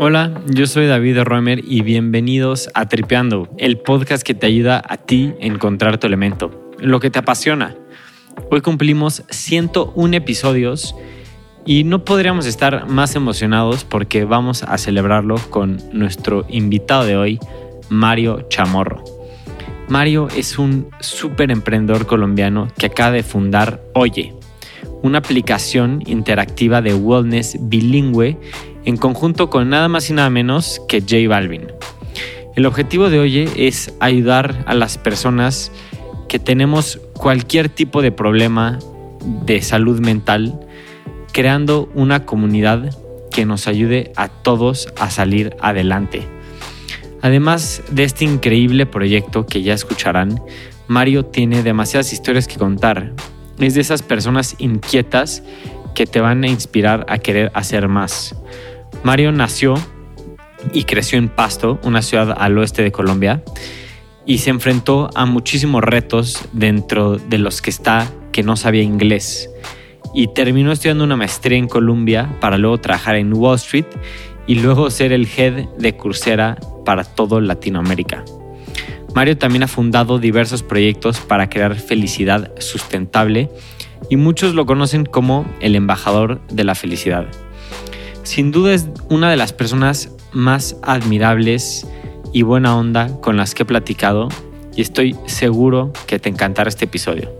Hola, yo soy David Roemer y bienvenidos a Tripeando, el podcast que te ayuda a ti a encontrar tu elemento, lo que te apasiona. Hoy cumplimos 101 episodios y no podríamos estar más emocionados porque vamos a celebrarlo con nuestro invitado de hoy, Mario Chamorro. Mario es un súper emprendedor colombiano que acaba de fundar Oye, una aplicación interactiva de wellness bilingüe en conjunto con nada más y nada menos que J Balvin. El objetivo de Oye es ayudar a las personas que tenemos cualquier tipo de problema de salud mental, creando una comunidad que nos ayude a todos a salir adelante. Además de este increíble proyecto que ya escucharán, Mario tiene demasiadas historias que contar. Es de esas personas inquietas que te van a inspirar a querer hacer más. Mario nació y creció en Pasto, una ciudad al oeste de Colombia, y se enfrentó a muchísimos retos dentro de los que está que no sabía inglés. Y terminó estudiando una maestría en Colombia para luego trabajar en Wall Street y luego ser el head de Coursera para todo Latinoamérica. Mario también ha fundado diversos proyectos para crear felicidad sustentable y muchos lo conocen como el embajador de la felicidad. Sin duda es una de las personas más admirables y buena onda con las que he platicado y estoy seguro que te encantará este episodio.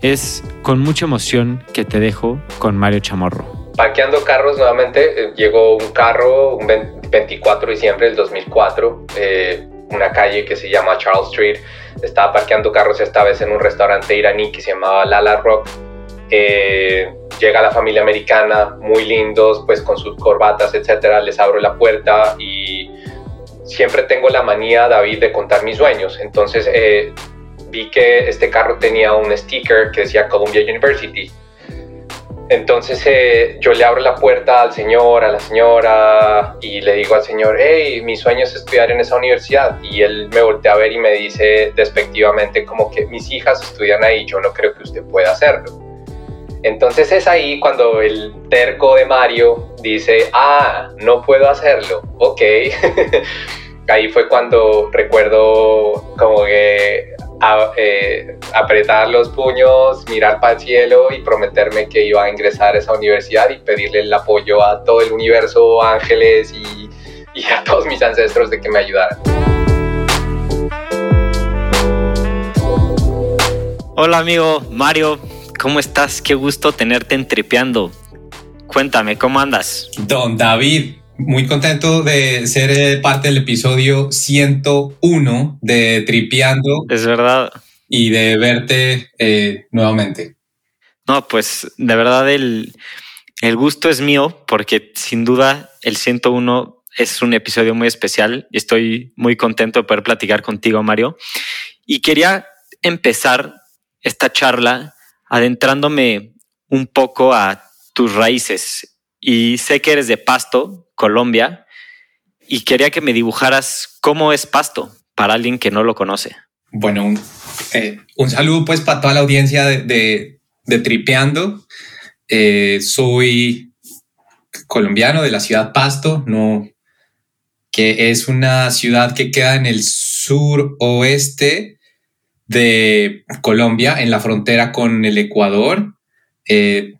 Es con mucha emoción que te dejo con Mario Chamorro. Parqueando carros nuevamente, eh, llegó un carro un 24 de diciembre del 2004, eh, una calle que se llama Charles Street. Estaba parqueando carros esta vez en un restaurante iraní que se llamaba Lala Rock. Eh, llega la familia americana, muy lindos, pues con sus corbatas, etcétera. Les abro la puerta y siempre tengo la manía, David, de contar mis sueños. Entonces eh, vi que este carro tenía un sticker que decía Columbia University. Entonces eh, yo le abro la puerta al señor, a la señora y le digo al señor, hey, mi sueño es estudiar en esa universidad. Y él me voltea a ver y me dice despectivamente como que mis hijas estudian ahí, yo no creo que usted pueda hacerlo. Entonces es ahí cuando el terco de Mario dice, ah, no puedo hacerlo, ok. ahí fue cuando recuerdo como que eh, apretar los puños, mirar para el cielo y prometerme que iba a ingresar a esa universidad y pedirle el apoyo a todo el universo, ángeles y, y a todos mis ancestros de que me ayudaran. Hola amigo Mario, ¿Cómo estás? Qué gusto tenerte en Tripeando. Cuéntame, ¿cómo andas? Don David, muy contento de ser eh, parte del episodio 101 de Tripeando. Es verdad. Y de verte eh, nuevamente. No, pues de verdad el, el gusto es mío porque sin duda el 101 es un episodio muy especial y estoy muy contento de poder platicar contigo, Mario. Y quería empezar esta charla adentrándome un poco a tus raíces. Y sé que eres de Pasto, Colombia, y quería que me dibujaras cómo es Pasto para alguien que no lo conoce. Bueno, un, eh, saludo pues para toda la audiencia de, Tripeando. Eh, soy colombiano de la ciudad Pasto, no, que es una ciudad que queda en el sur oeste de Colombia, en la frontera con el Ecuador. Eh,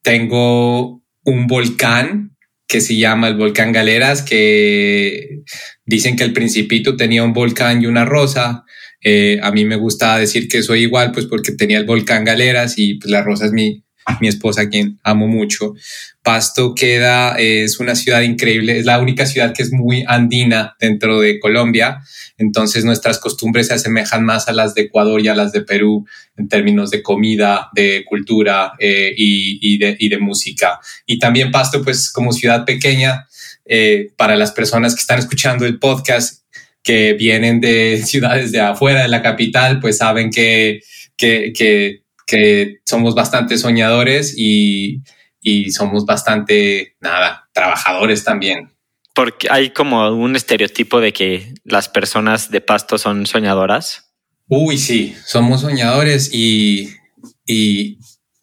tengo un volcán que se llama el volcán Galeras, que dicen que el principito tenía un volcán y una rosa. Eh, a mí me gusta decir que soy igual, pues porque tenía el volcán Galeras y pues la rosa es mi, mi esposa, quien amo mucho. Pasto queda, es una ciudad increíble, es la única ciudad que es muy andina dentro de Colombia, entonces nuestras costumbres se asemejan más a las de Ecuador y a las de Perú en términos de comida, de cultura eh, y, de, música. Y también Pasto, pues como ciudad pequeña, eh, para las personas que están escuchando el podcast, que vienen de ciudades de afuera de la capital, pues saben que, que, que que somos bastante soñadores y, somos bastante, nada, trabajadores también. Porque hay como un estereotipo de que las personas de pasto son soñadoras. Uy, sí, somos soñadores y,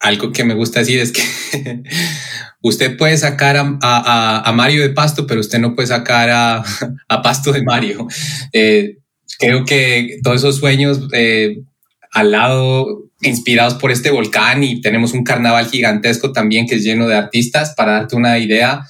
algo que me gusta decir es que usted puede sacar a, Mario de Pasto, pero usted no puede sacar a, Pasto de Mario. Eh, creo que todos esos sueños eh, al lado, inspirados por este volcán y tenemos un carnaval gigantesco también que es lleno de artistas. Para darte una idea,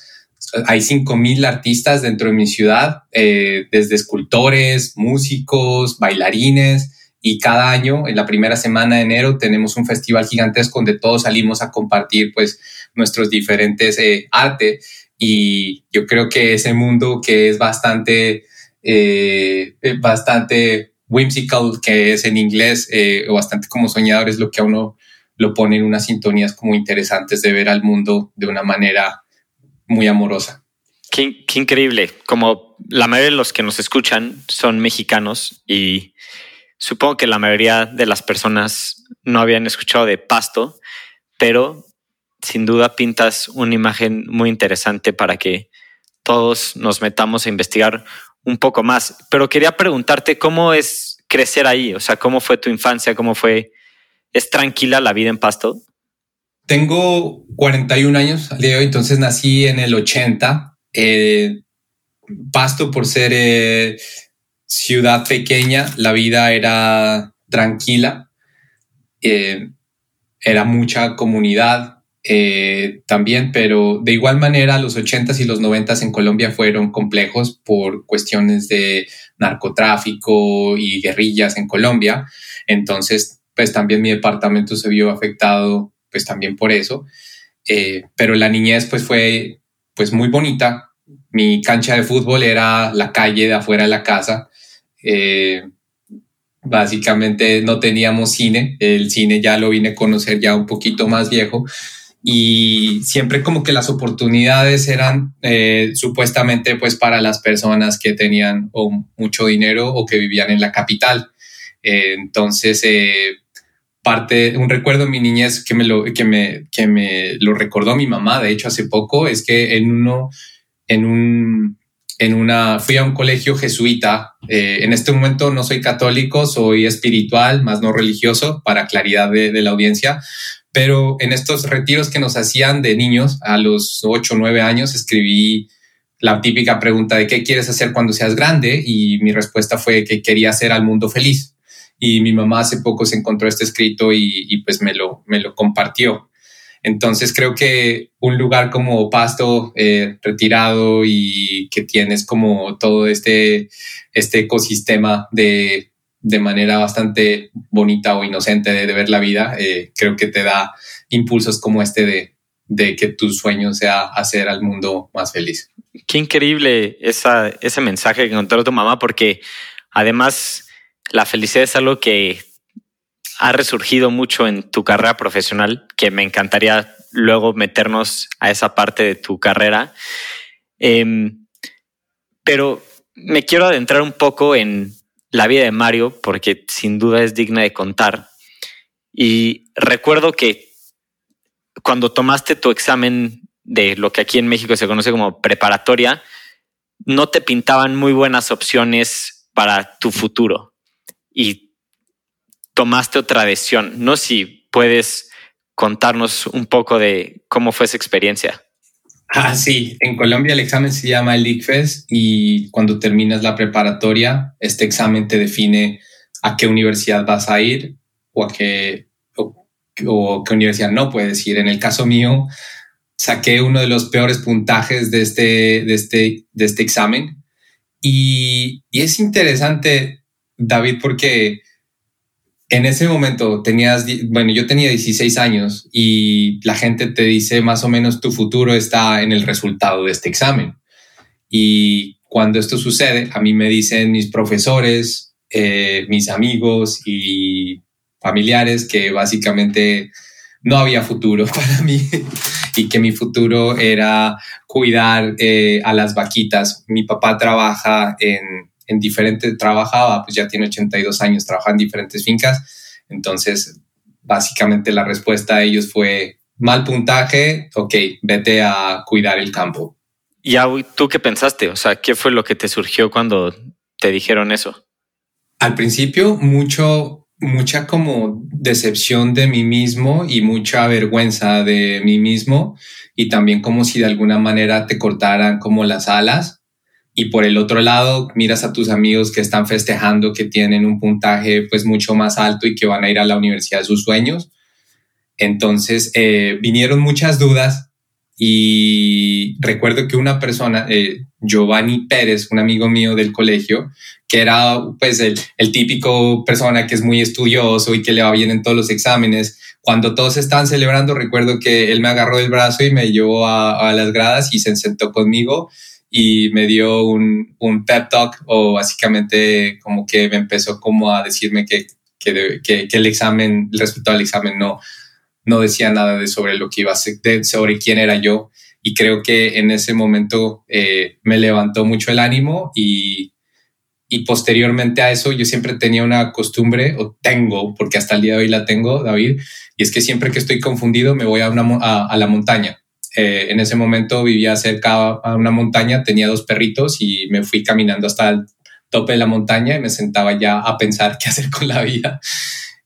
hay 5.000 artistas dentro de mi ciudad, eh, desde escultores, músicos, bailarines y cada año, en la primera semana de enero, tenemos un festival gigantesco donde todos salimos a compartir pues nuestros diferentes eh, arte y yo creo que ese mundo que es bastante, eh, bastante whimsical, que es en inglés, eh, bastante como soñador, es lo que a uno lo pone en unas sintonías como interesantes de ver al mundo de una manera muy amorosa. Qué, qué, increíble. Como la mayoría de los que nos escuchan son mexicanos y Supongo que la mayoría de las personas no habían escuchado de Pasto, pero sin duda pintas una imagen muy interesante para que todos nos metamos a investigar un poco más. Pero quería preguntarte cómo es crecer ahí, o sea, cómo fue tu infancia, cómo fue, ¿es tranquila la vida en Pasto? Tengo 41 años al día de hoy, entonces nací en el 80. Eh, Pasto por ser... Eh, ciudad pequeña, la vida era tranquila, eh, era mucha comunidad eh, también, pero de igual manera los 80s y los 90s en Colombia fueron complejos por cuestiones de narcotráfico y guerrillas en Colombia. Entonces, pues también mi departamento se vio afectado, pues también por eso. Eh, pero la niñez pues fue pues muy bonita. Mi cancha de fútbol era la calle de afuera de la casa eh, básicamente no teníamos cine, el cine ya lo vine a conocer ya un poquito más viejo y siempre como que las oportunidades eran eh, supuestamente pues para las personas que tenían mucho dinero o que vivían en la capital. Eh, entonces, parte, un recuerdo de mi niñez que me, lo, que, me, que me lo recordó mi mamá, de hecho hace poco, es que en uno, en un en una, fui a un colegio jesuita. Eh, en este momento no soy católico, soy espiritual, más no religioso, para claridad de, la audiencia. Pero en estos retiros que nos hacían de niños, a los 8 o 9 años, escribí la típica pregunta de qué quieres hacer cuando seas grande y mi respuesta fue que quería hacer al mundo feliz. Y mi mamá hace poco se encontró este escrito y, pues me lo, me lo compartió. Entonces creo que un lugar como Pasto eh, retirado y que tienes como todo este, este ecosistema de, de manera bastante bonita o inocente de, ver la vida, eh, creo que te da impulsos como este de, de que tu sueño sea hacer al mundo más feliz. Qué increíble ese mensaje que encontró tu mamá, porque además la felicidad es algo que ha resurgido mucho en tu carrera profesional, que me encantaría luego meternos a esa parte de tu carrera. Em, pero me quiero adentrar un poco en la vida de Mario, porque sin duda es digna de contar. Y recuerdo que cuando tomaste tu examen de lo que aquí en México se conoce como preparatoria, no te pintaban muy buenas opciones para tu futuro. Y tomaste otra decisión. No si puedes contarnos un poco de cómo fue esa experiencia. Ah, sí, en Colombia el examen se llama el ICFES y cuando terminas la preparatoria, este examen te define a qué universidad vas a ir o a qué, o, qué universidad no puedes ir. En el caso mío, saqué uno de los peores puntajes de este, de este, de este examen y, y es interesante, David, porque en ese momento tenías, bueno, yo tenía 16 años y la gente te dice más o menos tu futuro está en el resultado de este examen. Y cuando esto sucede, a mí me dicen mis profesores, eh, mis amigos y familiares que básicamente no había futuro para mí y que mi futuro era cuidar eh, a las vaquitas. Mi papá trabaja en en diferentes, trabajaba, pues ya tiene 82 años, trabaja en diferentes fincas. Entonces, básicamente la respuesta a ellos fue mal puntaje, ok, vete a cuidar el campo. ¿Y tú qué pensaste? O sea, ¿qué fue lo que te surgió cuando te dijeron eso? Al principio, mucho mucha como decepción de mí mismo y mucha vergüenza de mí mismo y también como si de alguna manera te cortaran como las alas y por el otro lado miras a tus amigos que están festejando que tienen un puntaje pues mucho más alto y que van a ir a la universidad de sus sueños entonces eh, vinieron muchas dudas y recuerdo que una persona, eh, Giovanni Pérez, un amigo mío del colegio, que era pues el, el, típico persona que es muy estudioso y que le va bien en todos los exámenes. Cuando todos estaban celebrando, recuerdo que él me agarró del brazo y me llevó a, a las gradas y se sentó conmigo y me dio un, un, pep talk o básicamente como que me empezó como a decirme que, que, que, que el examen, el resultado del examen no, no decía nada de sobre lo que iba a ser, sobre quién era yo. Y creo que en ese momento eh, me levantó mucho el ánimo y, y posteriormente a eso yo siempre tenía una costumbre, o tengo, porque hasta el día de hoy la tengo, David, y es que siempre que estoy confundido me voy a, una, a, la montaña. Eh, en ese momento vivía cerca a una montaña, tenía dos perritos y me fui caminando hasta el tope de la montaña y me sentaba ya a pensar qué hacer con la vida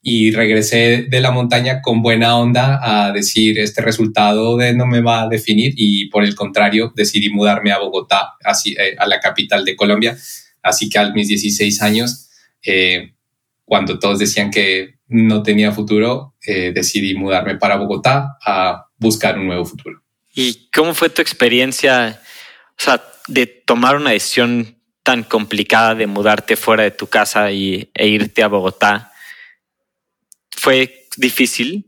y regresé de la montaña con buena onda a decir este resultado de no me va a definir y por el contrario decidí mudarme a Bogotá, así, eh, a la capital de Colombia. Así que a mis 16 años, eh, cuando todos decían que no tenía futuro, eh, decidí mudarme para Bogotá a buscar un nuevo futuro. ¿Y cómo fue tu experiencia, o sea, de tomar una decisión tan complicada de mudarte fuera de tu casa y, e irte a Bogotá? fue difícil?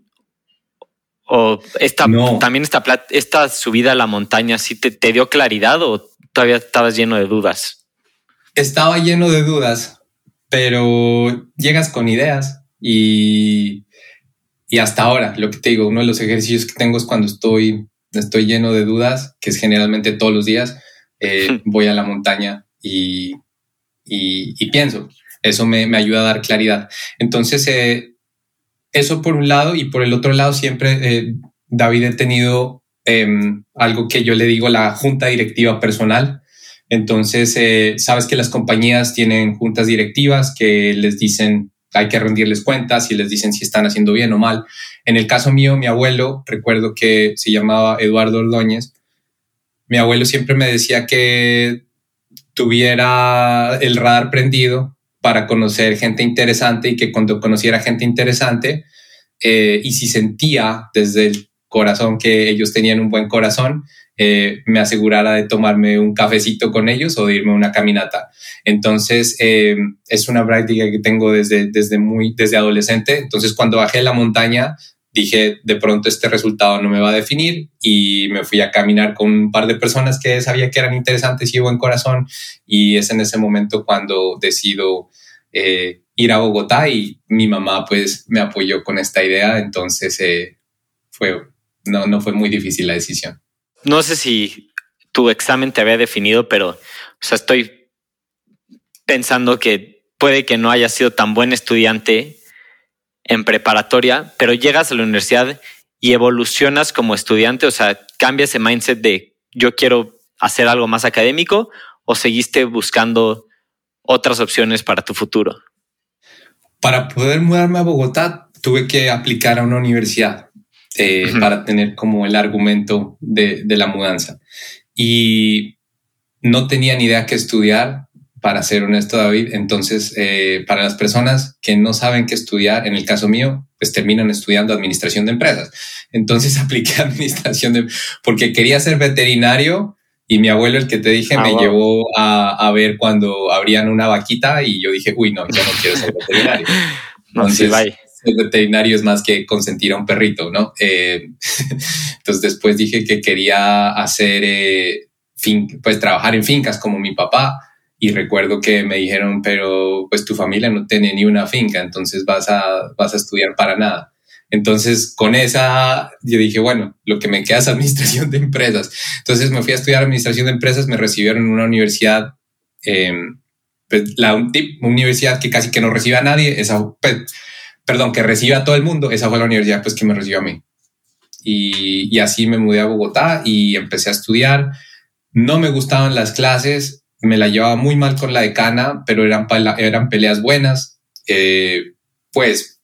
¿O esta, también esta, esta subida a la montaña sí te, te dio claridad o todavía estabas lleno de dudas? Estaba lleno de dudas, pero llegas con ideas y, y hasta ahora, lo que te digo, uno de los ejercicios que tengo es cuando estoy, estoy lleno de dudas, que es generalmente todos los días, eh, voy a la montaña y, y, y pienso. Eso me, me, ayuda a dar claridad. Entonces, eh, eso por un lado y por el otro lado siempre eh, David he tenido em, algo que yo le digo la junta directiva personal. Entonces, eh, sabes que las compañías tienen juntas directivas que les dicen hay que rendirles cuentas y les dicen si están haciendo bien o mal. En el caso mío, mi abuelo, recuerdo que se llamaba Eduardo Ordóñez, mi abuelo siempre me decía que tuviera el radar prendido para conocer gente interesante y que cuando conociera gente interesante eh, y si sentía desde el corazón que ellos tenían un buen corazón, eh, me asegurara de tomarme un cafecito con ellos o de irme a una caminata. Entonces, eh, es una práctica que tengo desde, desde, muy, desde adolescente. Entonces, cuando bajé la montaña, dije, de pronto este resultado no me va a definir y me fui a caminar con un par de personas que sabía que eran interesantes y buen corazón y es en ese momento cuando decido eh, ir a Bogotá y mi mamá pues me apoyó con esta idea, entonces fue, no, no fue muy difícil la decisión. No sé si tu examen te había definido, pero o sea, estoy pensando que puede que no hayas sido tan buen estudiante en preparatoria, pero llegas a la universidad y evolucionas como estudiante, o sea, cambia ese mindset de yo quiero hacer algo más académico o seguiste buscando otras opciones para tu futuro? Para poder mudarme a Bogotá, tuve que aplicar a una universidad eh, para tener como el argumento de, de, la mudanza. Y no tenía ni idea qué estudiar, para ser honesto, David. Entonces, eh, para las personas que no saben qué estudiar, en el caso mío, pues terminan estudiando administración de empresas. Entonces apliqué administración de, porque quería ser veterinario y mi abuelo, el que te dije, ah, me llevó a, a, ver cuando abrían una vaquita y yo dije, uy, no, yo no quiero ser veterinario. Entonces, ser veterinario es más que consentir a un perrito, ¿no? Eh, entonces después dije que quería hacer, eh, fin, pues trabajar en fincas como mi papá y recuerdo que me dijeron, pero pues tu familia no tiene ni una finca, entonces vas a, vas a estudiar para nada. Entonces, con esa, yo dije, bueno, lo que me queda es administración de empresas. Entonces me fui a estudiar administración de empresas, me recibieron en una universidad, eh, pues, la universidad que casi que no recibe a nadie, esa, pues, perdón, que recibe a todo el mundo, esa fue la universidad pues que me recibió a mí. Y, así me mudé a Bogotá y empecé a estudiar. No me gustaban las clases, me la llevaba muy mal con la decana, pero eran, eran peleas buenas. Eh, pues,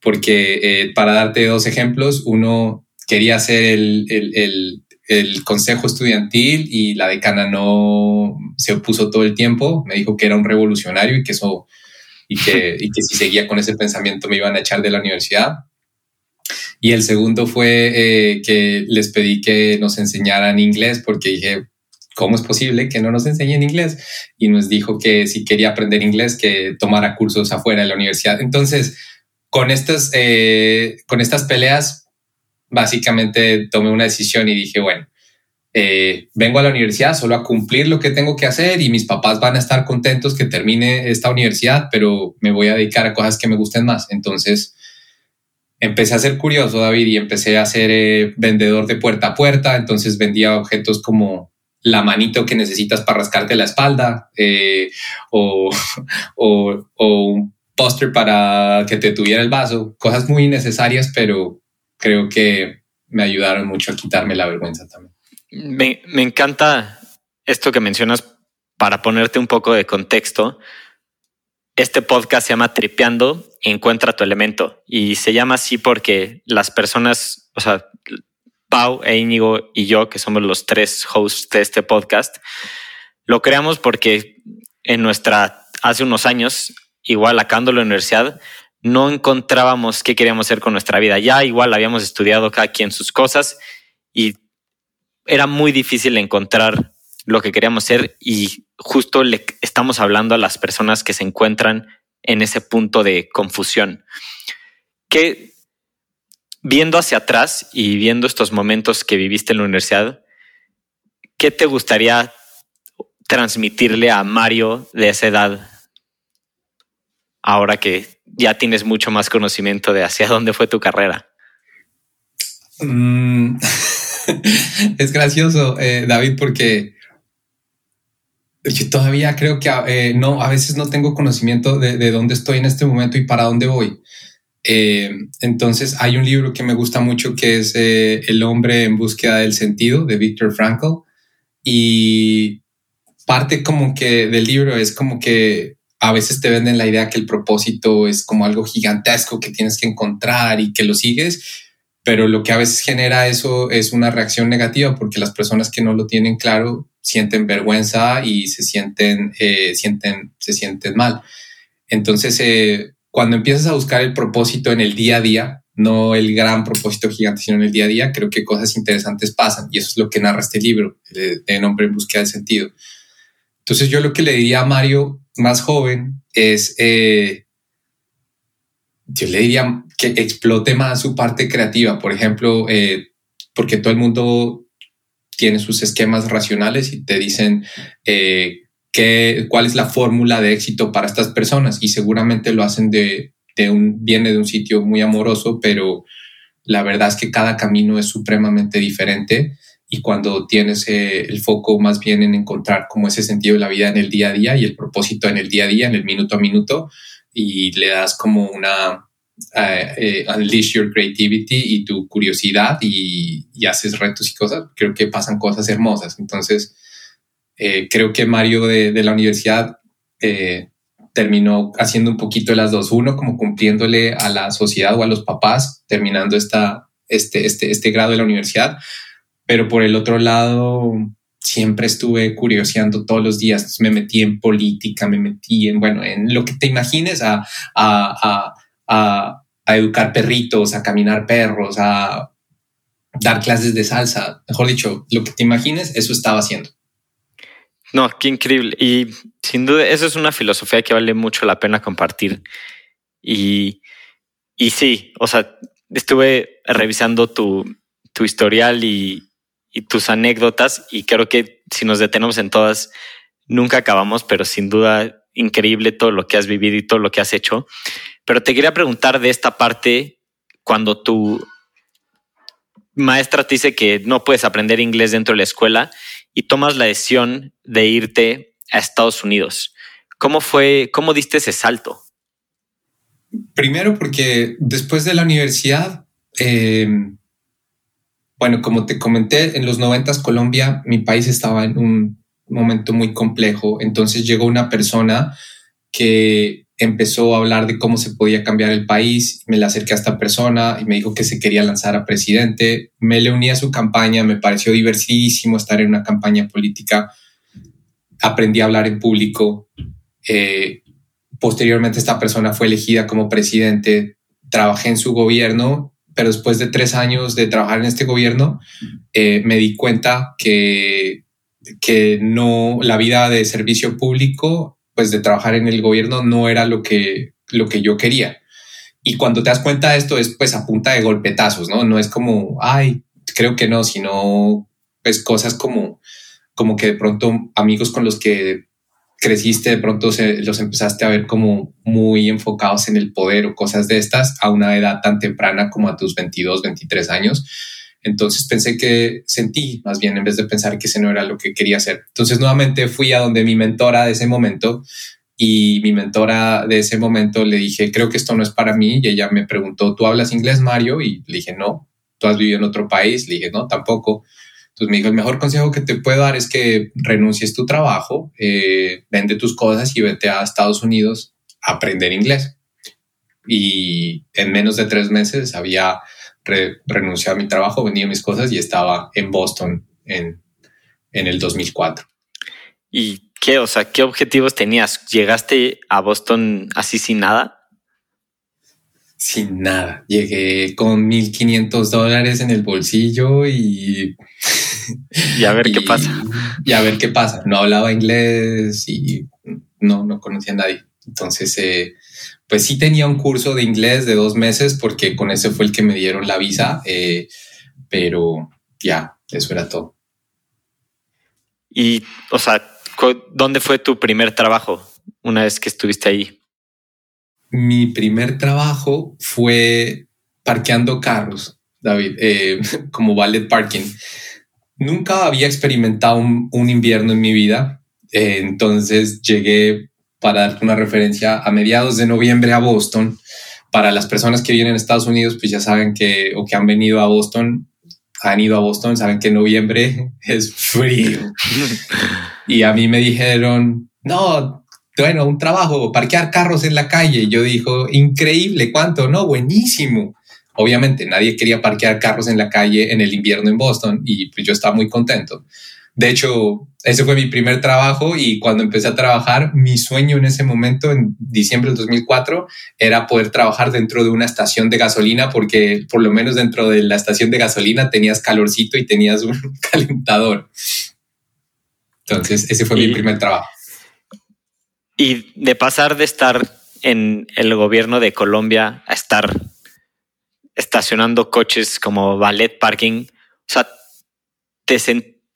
porque eh, para darte dos ejemplos, uno quería hacer el, el, el, consejo estudiantil y la decana no se opuso todo el tiempo, me dijo que era un revolucionario y que eso y que, y que si seguía con ese pensamiento me iban a echar de la universidad. Y el segundo fue eh, que les pedí que nos enseñaran inglés porque dije, ¿cómo es posible que no nos enseñen inglés? Y nos dijo que si quería aprender inglés, que tomara cursos afuera de la universidad. Entonces, con estas, eh, con estas peleas, básicamente tomé una decisión y dije, bueno, eh, vengo a la universidad solo a cumplir lo que tengo que hacer y mis papás van a estar contentos que termine esta universidad, pero me voy a dedicar a cosas que me gusten más. Entonces, empecé a ser curioso, David, y empecé a ser eh, vendedor de puerta a puerta. Entonces vendía objetos como la manito que necesitas para rascarte la espalda eh, o, o, un póster para que te tuviera el vaso. Cosas muy necesarias, pero creo que me ayudaron mucho a quitarme la vergüenza también. Me, me encanta esto que mencionas para ponerte un poco de contexto. Este podcast se llama Tripeando, encuentra tu elemento. Y se llama así porque las personas, o sea, Pau e Íñigo y yo, que somos los tres hosts de este podcast, lo creamos porque en nuestra, hace unos años, igual acabando la universidad, no encontrábamos qué queríamos hacer con nuestra vida. Ya igual habíamos estudiado cada quien sus cosas y era muy difícil encontrar lo que queríamos ser y justo le estamos hablando a las personas que se encuentran en ese punto de confusión. Que viendo hacia atrás y viendo estos momentos que viviste en la universidad, ¿qué te gustaría transmitirle a Mario de esa edad ahora que ya tienes mucho más conocimiento de hacia dónde fue tu carrera? Mm, es gracioso, eh, David, porque yo todavía creo que eh, no, a veces no tengo conocimiento de, dónde estoy en este momento y para dónde voy. Eh, entonces hay un libro que me gusta mucho que es El hombre en búsqueda del sentido de Viktor Frankl y parte como que del libro es como que a veces te venden la idea que el propósito es como algo gigantesco que tienes que encontrar y que lo sigues, pero lo que a veces genera eso es una reacción negativa porque las personas que no lo tienen claro sienten vergüenza y se sienten, eh, sienten, se sienten mal. Entonces, eh, cuando empiezas a buscar el propósito en el día a día, no el gran propósito gigante, sino en el día a día, creo que cosas interesantes pasan. Y eso es lo que narra este libro, de, de Nombre en Búsqueda de Sentido. Entonces, yo lo que le diría a Mario más joven es, eh, yo le diría que explote más su parte creativa. Por ejemplo, porque todo el mundo tiene sus esquemas racionales y te dicen eh, qué, cuál es la fórmula de éxito para estas personas y seguramente lo hacen de, de, un, viene de un sitio muy amoroso, pero la verdad es que cada camino es supremamente diferente y cuando tienes eh, el foco más bien en encontrar como ese sentido de la vida en el día a día y el propósito en el día a día, en el minuto a minuto, y le das como una, uh, unleash your creativity y tu curiosidad y, y, haces retos y cosas, creo que pasan cosas hermosas. Entonces, eh, creo que Mario de, de la universidad eh, terminó haciendo un poquito de las dos. Uno, como cumpliéndole a la sociedad o a los papás, terminando esta, este, este, este grado de la universidad. Pero por el otro lado, siempre estuve curioseando todos los días. me metí en política, me metí en, bueno, en lo que te imagines a, a, a a, educar perritos, a caminar perros, a dar clases de salsa. Mejor dicho, lo que te imagines, eso estaba haciendo. No, qué increíble. Y sin duda, eso es una filosofía que vale mucho la pena compartir. Y, y sí, o sea, estuve revisando tu, tu historial y, y, tus anécdotas y creo que si nos detenemos en todas, nunca acabamos, pero sin duda increíble todo lo que has vivido y todo lo que has hecho. Pero te quería preguntar de esta parte, cuando tu maestra te dice que no puedes aprender inglés dentro de la escuela y tomas la decisión de irte a Estados Unidos. ¿Cómo fue, cómo diste ese salto? Primero porque después de la universidad, eh, bueno, como te comenté, en los noventas Colombia, mi país estaba en un momento muy complejo. Entonces llegó una persona que empezó a hablar de cómo se podía cambiar el país. Me le acerqué a esta persona y me dijo que se quería lanzar a presidente. Me le uní a su campaña, me pareció diversidísimo estar en una campaña política. Aprendí a hablar en público. Eh, posteriormente esta persona fue elegida como presidente. Trabajé en su gobierno, pero después de tres años de trabajar en este gobierno, eh, me di cuenta que, que no, la vida de servicio público pues de trabajar en el gobierno no era lo que, lo que yo quería. Y cuando te das cuenta de esto es pues a punta de golpetazos, ¿no? No es como, ay, creo que no, sino pues cosas como, como que de pronto amigos con los que creciste, de pronto se, los empezaste a ver como muy enfocados en el poder o cosas de estas a una edad tan temprana como a tus 22, 23 años entonces pensé que sentí, más bien, en vez de pensar que ese no era lo que quería hacer. Entonces nuevamente fui a donde mi mentora de ese momento y mi mentora de ese momento le dije, creo que esto no es para mí. Y ella me preguntó, ¿tú hablas inglés, Mario? Y le dije, no. ¿Tú has vivido en otro país? Le dije, no, tampoco. Entonces me dijo, el mejor consejo que te puedo dar es que renuncies tu trabajo, eh, vende tus cosas y vete a Estados Unidos a aprender inglés. Y en menos de tres meses había renuncié a mi trabajo, vendía mis cosas y estaba en Boston en, en el 2004. ¿Y qué, o sea, qué objetivos tenías? ¿Llegaste a Boston así sin nada? Sin nada. Llegué con 1500 dólares en el bolsillo y. Y a ver qué pasa. Y a ver qué pasa. No hablaba inglés y no, no conocía a nadie. Entonces, eh, pues sí tenía un curso de inglés de dos meses porque con ese fue el que me dieron la visa, eh, pero ya, eso era todo. Y, o sea, ¿dónde fue tu primer trabajo una vez que estuviste ahí? Mi primer trabajo fue parqueando carros, David, eh, como ballet parking. Nunca había experimentado un, invierno en mi vida, eh, entonces llegué para darte una referencia, a mediados de noviembre a Boston. Para las personas que vienen a Estados Unidos, pues ya saben que, o que han venido a Boston, han ido a Boston, saben que noviembre es frío. y a mí me dijeron, no, bueno, un trabajo, parquear carros en la calle. Yo dijo, increíble, ¿cuánto? No, buenísimo. Obviamente nadie quería parquear carros en la calle en el invierno en Boston y pues yo estaba muy contento. De hecho, ese fue mi primer trabajo y cuando empecé a trabajar, mi sueño en ese momento, en diciembre del 2004, era poder trabajar dentro de una estación de gasolina porque por lo menos dentro de la estación de gasolina tenías calorcito y tenías un calentador. Entonces, ese fue mi primer trabajo. Y de pasar de estar en el gobierno de Colombia a estar estacionando coches como ballet parking, o sea, te,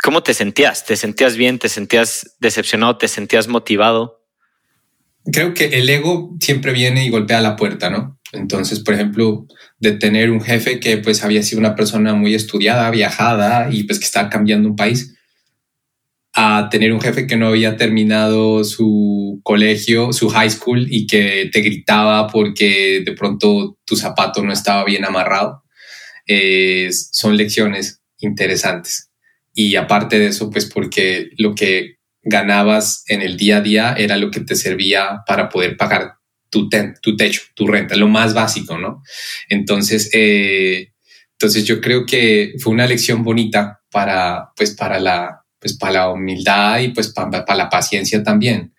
¿Cómo te sentías? ¿Te sentías bien? ¿Te sentías decepcionado? ¿Te sentías motivado? Creo que el ego siempre viene y golpea la puerta, ¿no? Entonces, por ejemplo, de tener un jefe que pues había sido una persona muy estudiada, viajada y pues que estaba cambiando un país, a tener un jefe que no había terminado su colegio, su high school y que te gritaba porque de pronto tu zapato no estaba bien amarrado, eh, son lecciones interesantes y aparte de eso, pues porque lo que ganabas en el día a día era lo que te servía para poder pagar tu, tu techo, tu renta, lo más básico, ¿no? Entonces, eh, entonces yo creo que fue una lección bonita para, pues, para la, pues, para la humildad y pues para, para la paciencia también.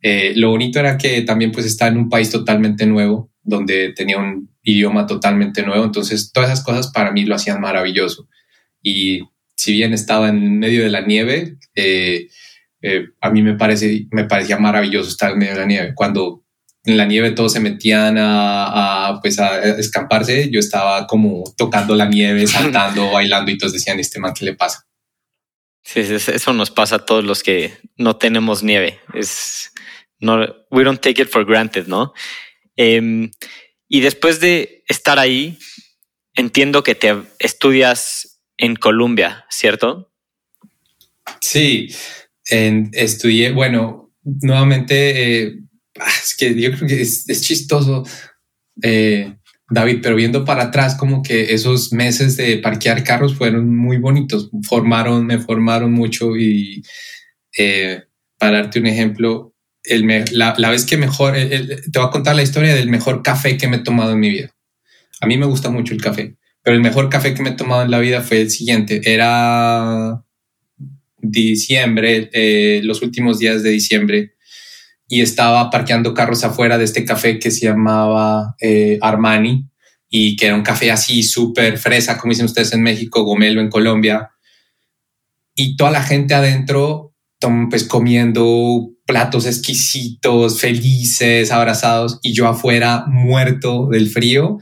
Eh, lo bonito era que también pues estaba en un país totalmente nuevo, donde tenía un idioma totalmente nuevo, entonces todas esas cosas para mí lo hacían maravilloso. Y si bien estaba en medio de la nieve, eh, eh, a mí me, parece, me parecía maravilloso estar en medio de la nieve. Cuando en la nieve todos se metían a, pues a escamparse, yo estaba como tocando la nieve, saltando, bailando y todos decían, este man, ¿qué le pasa? Sí, eso nos pasa a todos los que no tenemos nieve. Es, no, we don't take it for granted, ¿no? Em, y después de estar ahí, entiendo que te estudias en Colombia, ¿cierto? Sí, estudié, bueno, nuevamente, eh, ah, es que yo creo que es, chistoso, eh, David, pero viendo para atrás, como que esos meses de parquear carros fueron muy bonitos, formaron, me formaron mucho y eh, para darte un ejemplo, la, vez que mejor, te voy a contar la historia del mejor café que me he tomado en mi vida. A mí me gusta mucho el café, pero el mejor café que me he tomado en la vida fue el siguiente. Era diciembre, eh, los últimos días de diciembre, y estaba parqueando carros afuera de este café que se llamaba eh, Armani y que era un café así súper fresa, como dicen ustedes en México, gomelo en Colombia. Y toda la gente adentro, pues comiendo platos exquisitos, felices, abrazados, y yo afuera muerto del frío,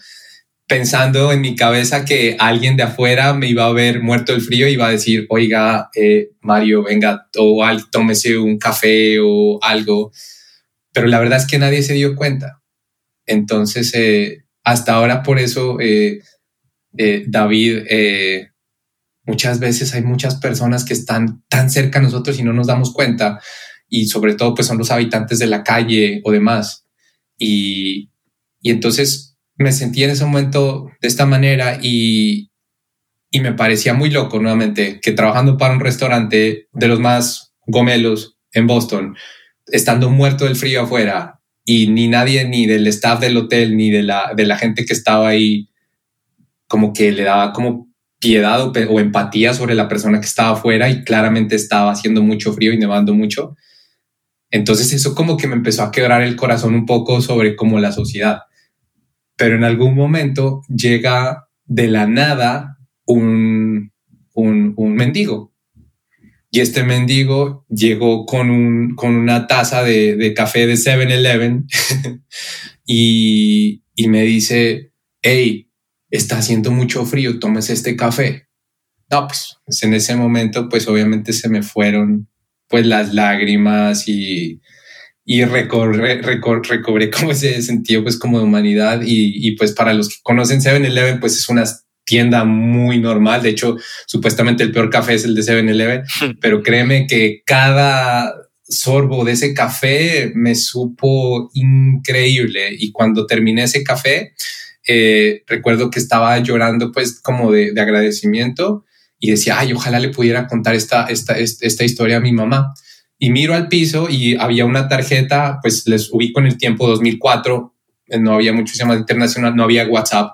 pensando en mi cabeza que alguien de afuera me iba a ver muerto del frío y iba a decir, oiga, eh, Mario, venga, o tómese un café o algo. Pero la verdad es que nadie se dio cuenta. Entonces, eh, hasta ahora por eso, eh, David, muchas veces hay muchas personas que están tan cerca a nosotros y no nos damos cuenta. Y sobre todo, pues son los habitantes de la calle o demás. Y, y entonces me sentí en ese momento de esta manera y, y me parecía muy loco nuevamente que trabajando para un restaurante de los más gomelos en Boston, estando muerto del frío afuera y ni nadie ni del staff del hotel ni de la, de la gente que estaba ahí como que le daba como piedad o, o empatía sobre la persona que estaba afuera y claramente estaba haciendo mucho frío y nevando mucho. Entonces eso como que me empezó a quebrar el corazón un poco sobre cómo la sociedad pero en algún momento llega de la nada un, un, mendigo. Y este mendigo llegó con, un, con una taza de, de café de 7-Eleven y, y me dice, hey, está haciendo mucho frío, tomes este café. No, pues, pues en ese momento, pues obviamente se me fueron pues las lágrimas y, y recorre, recobré como ese sentido pues como de humanidad y, y pues para los que conocen 7-Eleven pues es una tienda muy normal, de hecho supuestamente el peor café es el de 7-Eleven, pero créeme que cada sorbo de ese café me supo increíble. Y cuando terminé ese café eh, recuerdo que estaba llorando pues como de, de agradecimiento y decía, ay, ojalá le pudiera contar esta, esta, esta historia a mi mamá y miro al piso y había una tarjeta, pues les ubico en el tiempo 2004, eh, no había mucho sistema internacional, no había WhatsApp.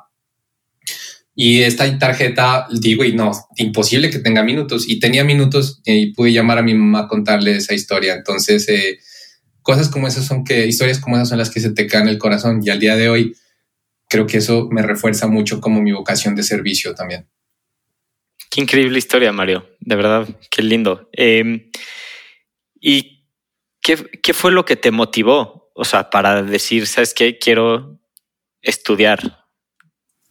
Y esta tarjeta, digo, y no, imposible que tenga minutos. Y tenía minutos y pude llamar a mi mamá a contarle esa historia. Entonces, eh, cosas como esas son que, historias como esas son las que se te caen el corazón. Y al día de hoy, creo que eso me refuerza mucho como mi vocación de servicio también. Qué increíble historia, Mario. De verdad, qué lindo. Eh, ¿Y qué, qué fue lo que te motivó? O sea, para decir, ¿sabes qué? Quiero estudiar.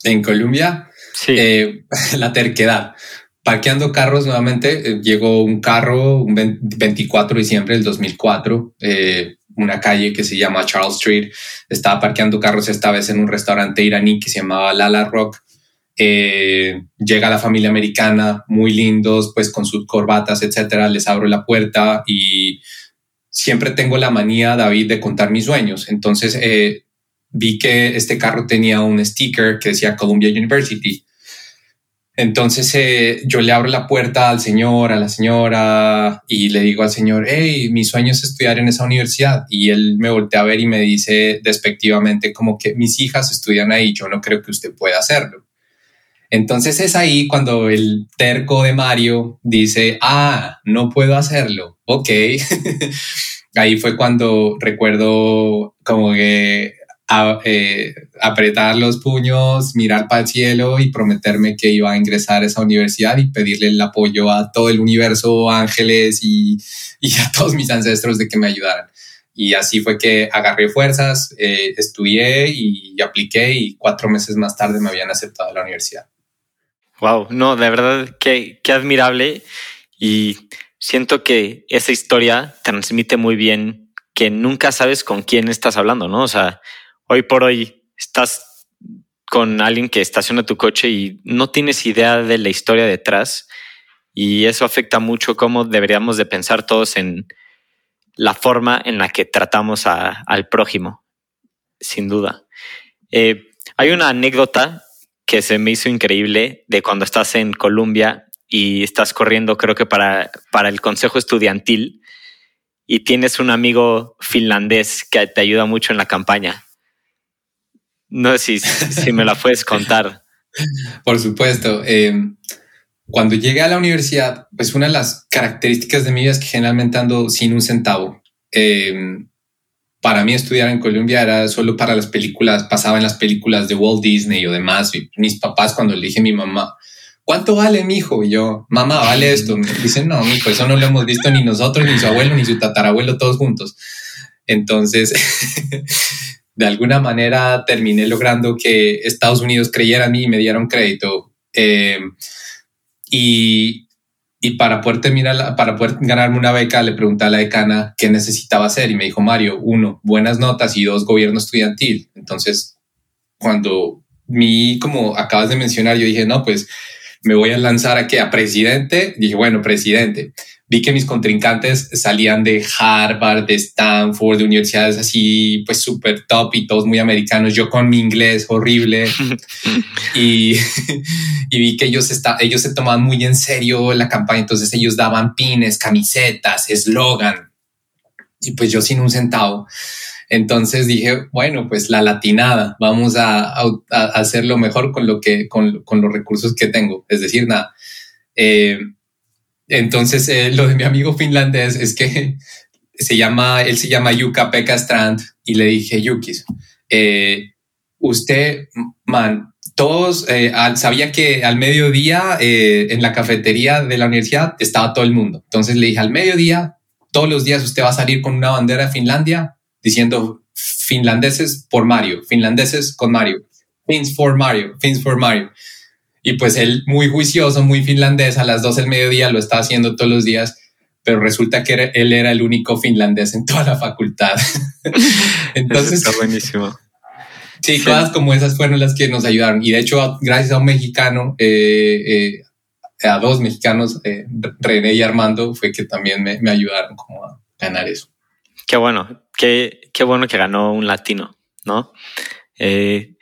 En Colombia, sí. Eh, la terquedad. Parqueando carros nuevamente, eh, llegó un carro un 24 de diciembre del 2004, eh, una calle que se llama Charles Street. Estaba parqueando carros esta vez en un restaurante iraní que se llamaba Lala Rock. Llega la familia americana, muy lindos, pues con sus corbatas, etcétera. Les abro la puerta y siempre tengo la manía, David, de contar mis sueños. Entonces eh, vi que este carro tenía un sticker que decía Columbia University. Entonces eh, yo le abro la puerta al señor, a la señora y le digo al señor, hey, mi sueño es estudiar en esa universidad. Y él me voltea a ver y me dice despectivamente como que mis hijas estudian ahí, yo no creo que usted pueda hacerlo. Entonces es ahí cuando el terco de Mario dice, ah, no puedo hacerlo. Ok. ahí fue cuando recuerdo como que eh, apretar los puños, mirar para el cielo y prometerme que iba a ingresar a esa universidad y pedirle el apoyo a todo el universo, ángeles y, a todos mis ancestros de que me ayudaran. Y así fue que agarré fuerzas, eh, estudié y apliqué y cuatro meses más tarde me habían aceptado a la universidad. Wow, no, de verdad, qué, admirable. Y siento que esa historia transmite muy bien que nunca sabes con quién estás hablando, ¿no? O sea, hoy por hoy estás con alguien que estaciona tu coche y no tienes idea de la historia detrás y eso afecta mucho cómo deberíamos de pensar todos en la forma en la que tratamos al prójimo, sin duda. Eh, hay una anécdota que se me hizo increíble de cuando estás en Colombia y estás corriendo, creo que para, para el consejo estudiantil. y tienes un amigo finlandés que te ayuda mucho en la campaña. No sé si, si me la puedes contar. Por supuesto. Em, cuando llegué a la universidad, pues una de las características de mi vida es que generalmente ando sin un centavo. Em, para mí estudiar en Colombia era solo para las películas, pasaba en las películas de Walt Disney o demás. Mis papás cuando le dije a mi mamá, ¿cuánto vale mi hijo? Y yo, mamá, vale esto. Me dicen, no, hijo, eso no lo hemos visto ni nosotros, ni su abuelo, ni su tatarabuelo, todos juntos. Entonces, de alguna manera terminé logrando que Estados Unidos creyera en mí y me dieron crédito. Eh, y, y, para poder terminar, para poder ganarme una beca, le pregunté a la decana qué necesitaba hacer y me dijo, Mario, uno, buenas notas y dos, gobierno estudiantil. Entonces, cuando mi, como acabas de mencionar, yo dije, no, pues me voy a lanzar a que a presidente. Dije, bueno, presidente. Vi que mis contrincantes salían de Harvard, de Stanford, de universidades así, pues súper top y todos muy americanos. Yo con mi inglés horrible y, y, vi que ellos, está, ellos se tomaban muy en serio la campaña. Entonces ellos daban pines, camisetas, eslogan y pues yo sin un centavo. Entonces dije, bueno, pues la latinada, vamos a, hacerlo mejor con lo que, con, los recursos que tengo. Es decir, nada. Eh, entonces, eh, lo de mi amigo finlandés es que se llama, él se llama Yuka Pekka Strand y le dije, Yukis, eh, usted, man, todos sabía que al mediodía en la cafetería de la universidad estaba todo el mundo. Entonces le dije, al mediodía, todos los días usted va a salir con una bandera de Finlandia diciendo finlandeses por Mario, finlandeses con Mario, Fins for Mario, Fins for Mario. Y pues él muy juicioso, muy finlandés, a las 12 del mediodía lo estaba haciendo todos los días, pero resulta que él era el único finlandés en toda la facultad. Entonces... está buenísimo. Sí, cosas como esas fueron las que nos ayudaron. Y de hecho, gracias a un mexicano, eh, eh, a dos mexicanos, eh, René y Armando, fue que también me, me ayudaron como a ganar eso. Qué bueno, qué, qué bueno que ganó un latino, ¿no? Eh,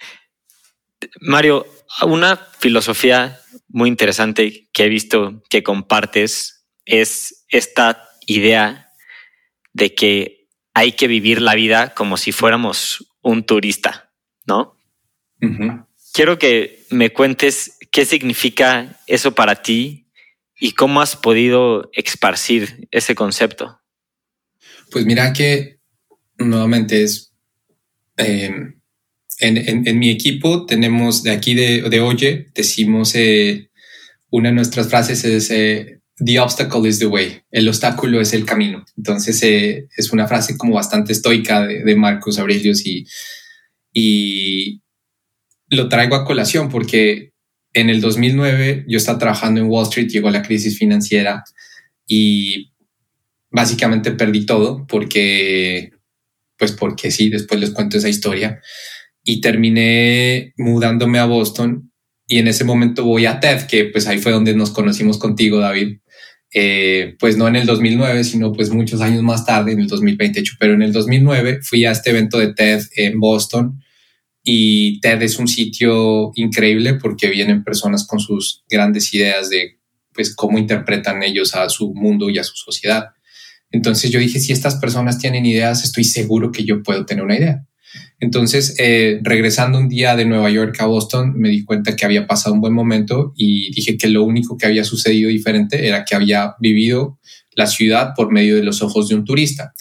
Mario, una filosofía muy interesante que he visto que compartes es esta idea de que hay que vivir la vida como si fuéramos un turista, ¿no? Quiero que me cuentes qué significa eso para ti y cómo has podido esparcir ese concepto. Pues mira que nuevamente es eh, en, mi equipo tenemos de aquí de, de Oye, decimos eh, una de nuestras frases es eh, The obstacle is the way, el obstáculo es el camino. Entonces es una frase como bastante estoica de, de Marcos Aurelius y, y lo traigo a colación porque en el 2009 yo estaba trabajando en Wall Street, llegó la crisis financiera y básicamente perdí todo porque, pues porque sí, después les cuento esa historia. Y terminé mudándome a Boston y en ese momento voy a TED, que pues ahí fue donde nos conocimos contigo, David. Eh, pues no en el 2009, sino pues muchos años más tarde, en el 2028, pero en el 2009 fui a este evento de TED en Boston y TED es un sitio increíble porque vienen personas con sus grandes ideas de pues cómo interpretan ellos a su mundo y a su sociedad. Entonces yo dije, si estas personas tienen ideas, estoy seguro que yo puedo tener una idea. Entonces, eh, regresando un día de Nueva York a Boston, me di cuenta que había pasado un buen momento y dije que lo único que había sucedido diferente era que había vivido la ciudad por medio de los ojos de un turista.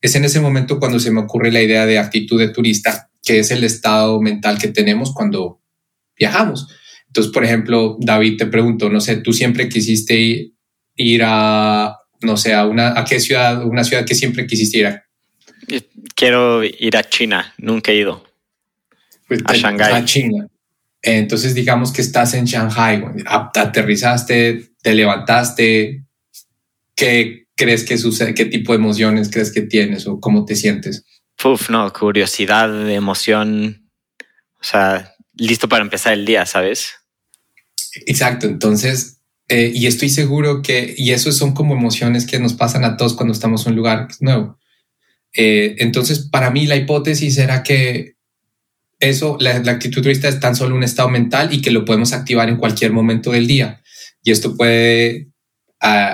Es en ese momento cuando se me ocurre la idea de actitud de turista, que es el estado mental que tenemos cuando viajamos. Entonces, por ejemplo, David, te pregunto, no sé, tú siempre quisiste ir a no sé, a, una, a qué ciudad, una ciudad que siempre quisiste ir a? Quiero ir a China, nunca he ido. Pues a Shanghái. A China. Entonces digamos que estás en Shanghai, aterrizaste, te levantaste, ¿qué crees que sucede? ¿Qué tipo de emociones crees que tienes o cómo te sientes? Uf, no, curiosidad, emoción, o sea, listo para empezar el día, ¿sabes? Exacto, entonces eh, y estoy seguro que, y eso son como emociones que nos pasan a todos cuando estamos en un lugar nuevo. Eh, entonces, para mí la hipótesis era que eso, la, actitud turista es tan solo un estado mental y que lo podemos activar en cualquier momento del día. Y esto puede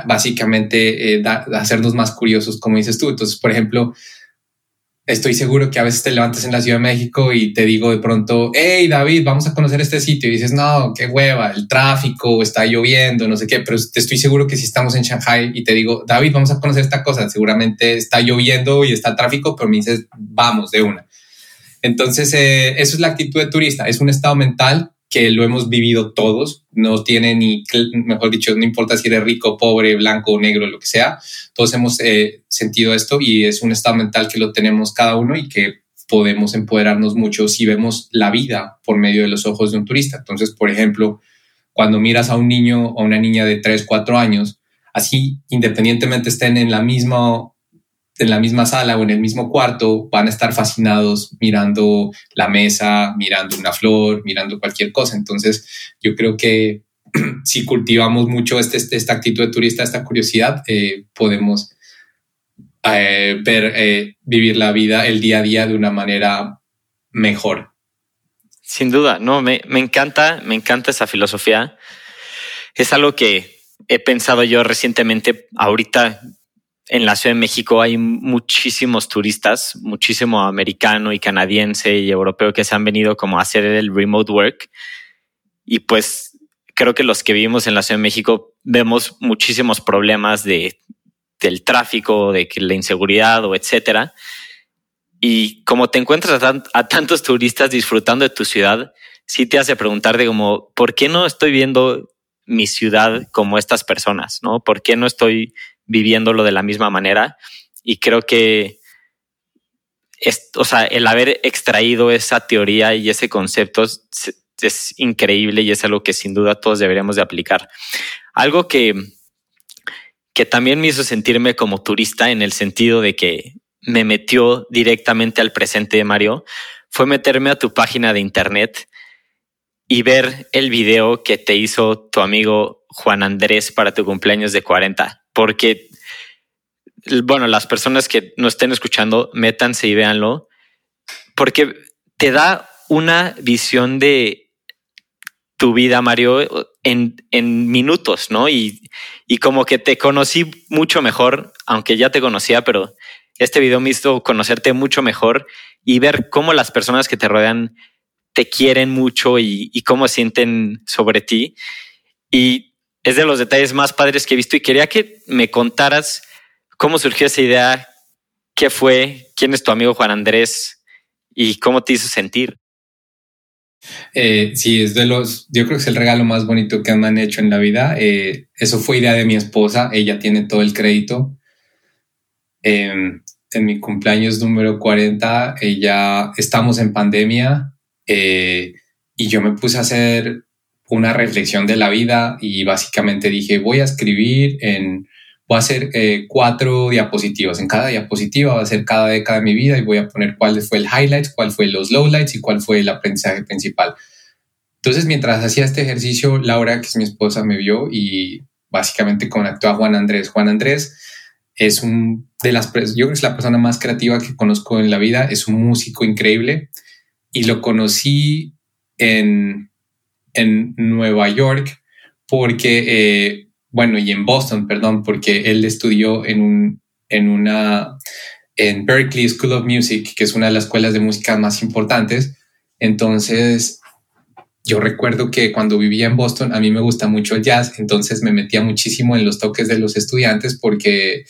básicamente eh, hacernos más curiosos, como dices tú. Entonces, por ejemplo, estoy seguro que a veces te levantas en la Ciudad de México y te digo de pronto, hey David, vamos a conocer este sitio. Y dices, no, qué hueva, el tráfico, está lloviendo, no sé qué, pero te estoy seguro que si estamos en Shanghai y te digo, David, vamos a conocer esta cosa, seguramente está lloviendo y está tráfico, pero me dices, vamos de una. Entonces, eh, eso es la actitud de turista, es un estado mental que lo hemos vivido todos, no tiene ni, mejor dicho, no importa si eres rico, pobre, blanco, negro, lo que sea, todos hemos eh, sentido esto y es un estado mental que lo tenemos cada uno y que podemos empoderarnos mucho si vemos la vida por medio de los ojos de un turista. Entonces, por ejemplo, cuando miras a un niño o una niña de 3, 4 años, así independientemente estén en la misma en la misma sala o en el mismo cuarto van a estar fascinados mirando la mesa, mirando una flor, mirando cualquier cosa. Entonces, yo creo que si cultivamos mucho este, este, esta actitud de turista, esta curiosidad, eh, podemos eh, ver, eh, vivir la vida, el día a día de una manera mejor. Sin duda, no, me, me encanta, me encanta esa filosofía. Es algo que he pensado yo recientemente, ahorita en la Ciudad de México hay muchísimos turistas, muchísimo americano y canadiense y europeo que se han venido como a hacer el remote work. Y pues creo que los que vivimos en la Ciudad de México vemos muchísimos problemas de, del tráfico, de la inseguridad o etcétera. Y como te encuentras a, tantos turistas disfrutando de tu ciudad, sí te hace preguntar de como, ¿por qué no estoy viendo mi ciudad como estas personas? ¿No? ¿Por qué no estoy viviéndolo de la misma manera. Y creo que es, o sea, el haber extraído esa teoría y ese concepto es, increíble y es algo que sin duda todos deberíamos de aplicar. Algo que, que también me hizo sentirme como turista en el sentido de que me metió directamente al presente de Mario fue meterme a tu página de internet y ver el video que te hizo tu amigo Juan Andrés para tu cumpleaños de 40 porque, bueno, las personas que no estén escuchando, métanse y véanlo, porque te da una visión de tu vida, Mario, en, en minutos, ¿no? Y, y como que te conocí mucho mejor, aunque ya te conocía, pero este video me hizo conocerte mucho mejor y ver cómo las personas que te rodean te quieren mucho y, y cómo sienten sobre ti. Y es de los detalles más padres que he visto y quería que me contaras cómo surgió esa idea, qué fue, quién es tu amigo Juan Andrés y cómo te hizo sentir. Eh, sí, es de los, yo creo que es el regalo más bonito que me han hecho en la vida. Eh, eso fue idea de mi esposa, ella tiene todo el crédito. Em, en mi cumpleaños número 40, ella, estamos en pandemia eh, y yo me puse a hacer una reflexión de la vida y básicamente dije, voy a escribir en, voy a hacer eh, cuatro diapositivas. En cada diapositiva va a ser cada década de mi vida y voy a poner cuál fue el highlights, cuál fue los lowlights y cuál fue el aprendizaje principal. Entonces, mientras hacía este ejercicio, Laura, que es mi esposa, me vio y básicamente conectó a Juan Andrés. Juan Andrés es un de las, yo creo que es la persona más creativa que conozco en la vida, es un músico increíble y lo conocí en en Nueva York porque, eh, bueno, y en Boston, perdón, porque él estudió en, un, en una, en Berkeley School of Music, que es una de las escuelas de música más importantes. Entonces, yo recuerdo que cuando vivía en Boston, a mí me gusta mucho el jazz, entonces me metía muchísimo en los toques de los estudiantes porque,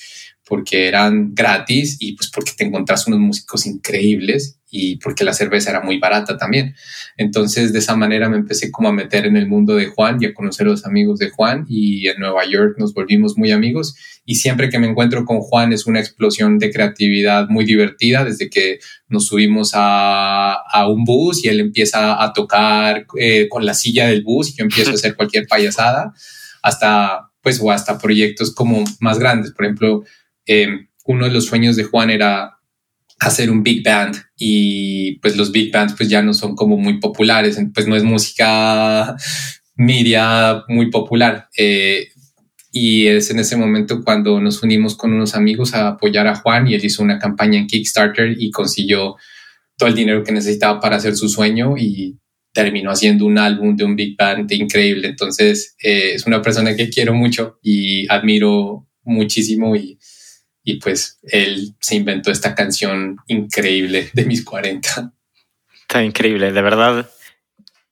porque eran gratis y pues porque te encontrás unos músicos increíbles y porque la cerveza era muy barata también. Entonces, de esa manera me empecé como a meter en el mundo de Juan y a conocer a los amigos de Juan y en Nueva York nos volvimos muy amigos y siempre que me encuentro con Juan es una explosión de creatividad muy divertida desde que nos subimos a, un bus y él empieza a tocar eh, con la silla del bus y yo empiezo a hacer cualquier payasada hasta pues o hasta proyectos como más grandes. Por ejemplo, eh, uno de los sueños de Juan era hacer un big band y pues los big bands pues ya no son como muy populares, pues no es música media muy popular. Eh, y es en ese momento cuando nos unimos con unos amigos a apoyar a Juan y él hizo una campaña en Kickstarter y consiguió todo el dinero que necesitaba para hacer su sueño y terminó haciendo un álbum de un big band increíble. Entonces eh, es una persona que quiero mucho y admiro muchísimo y, y pues él se inventó esta canción increíble de mis 40. Está increíble, de verdad.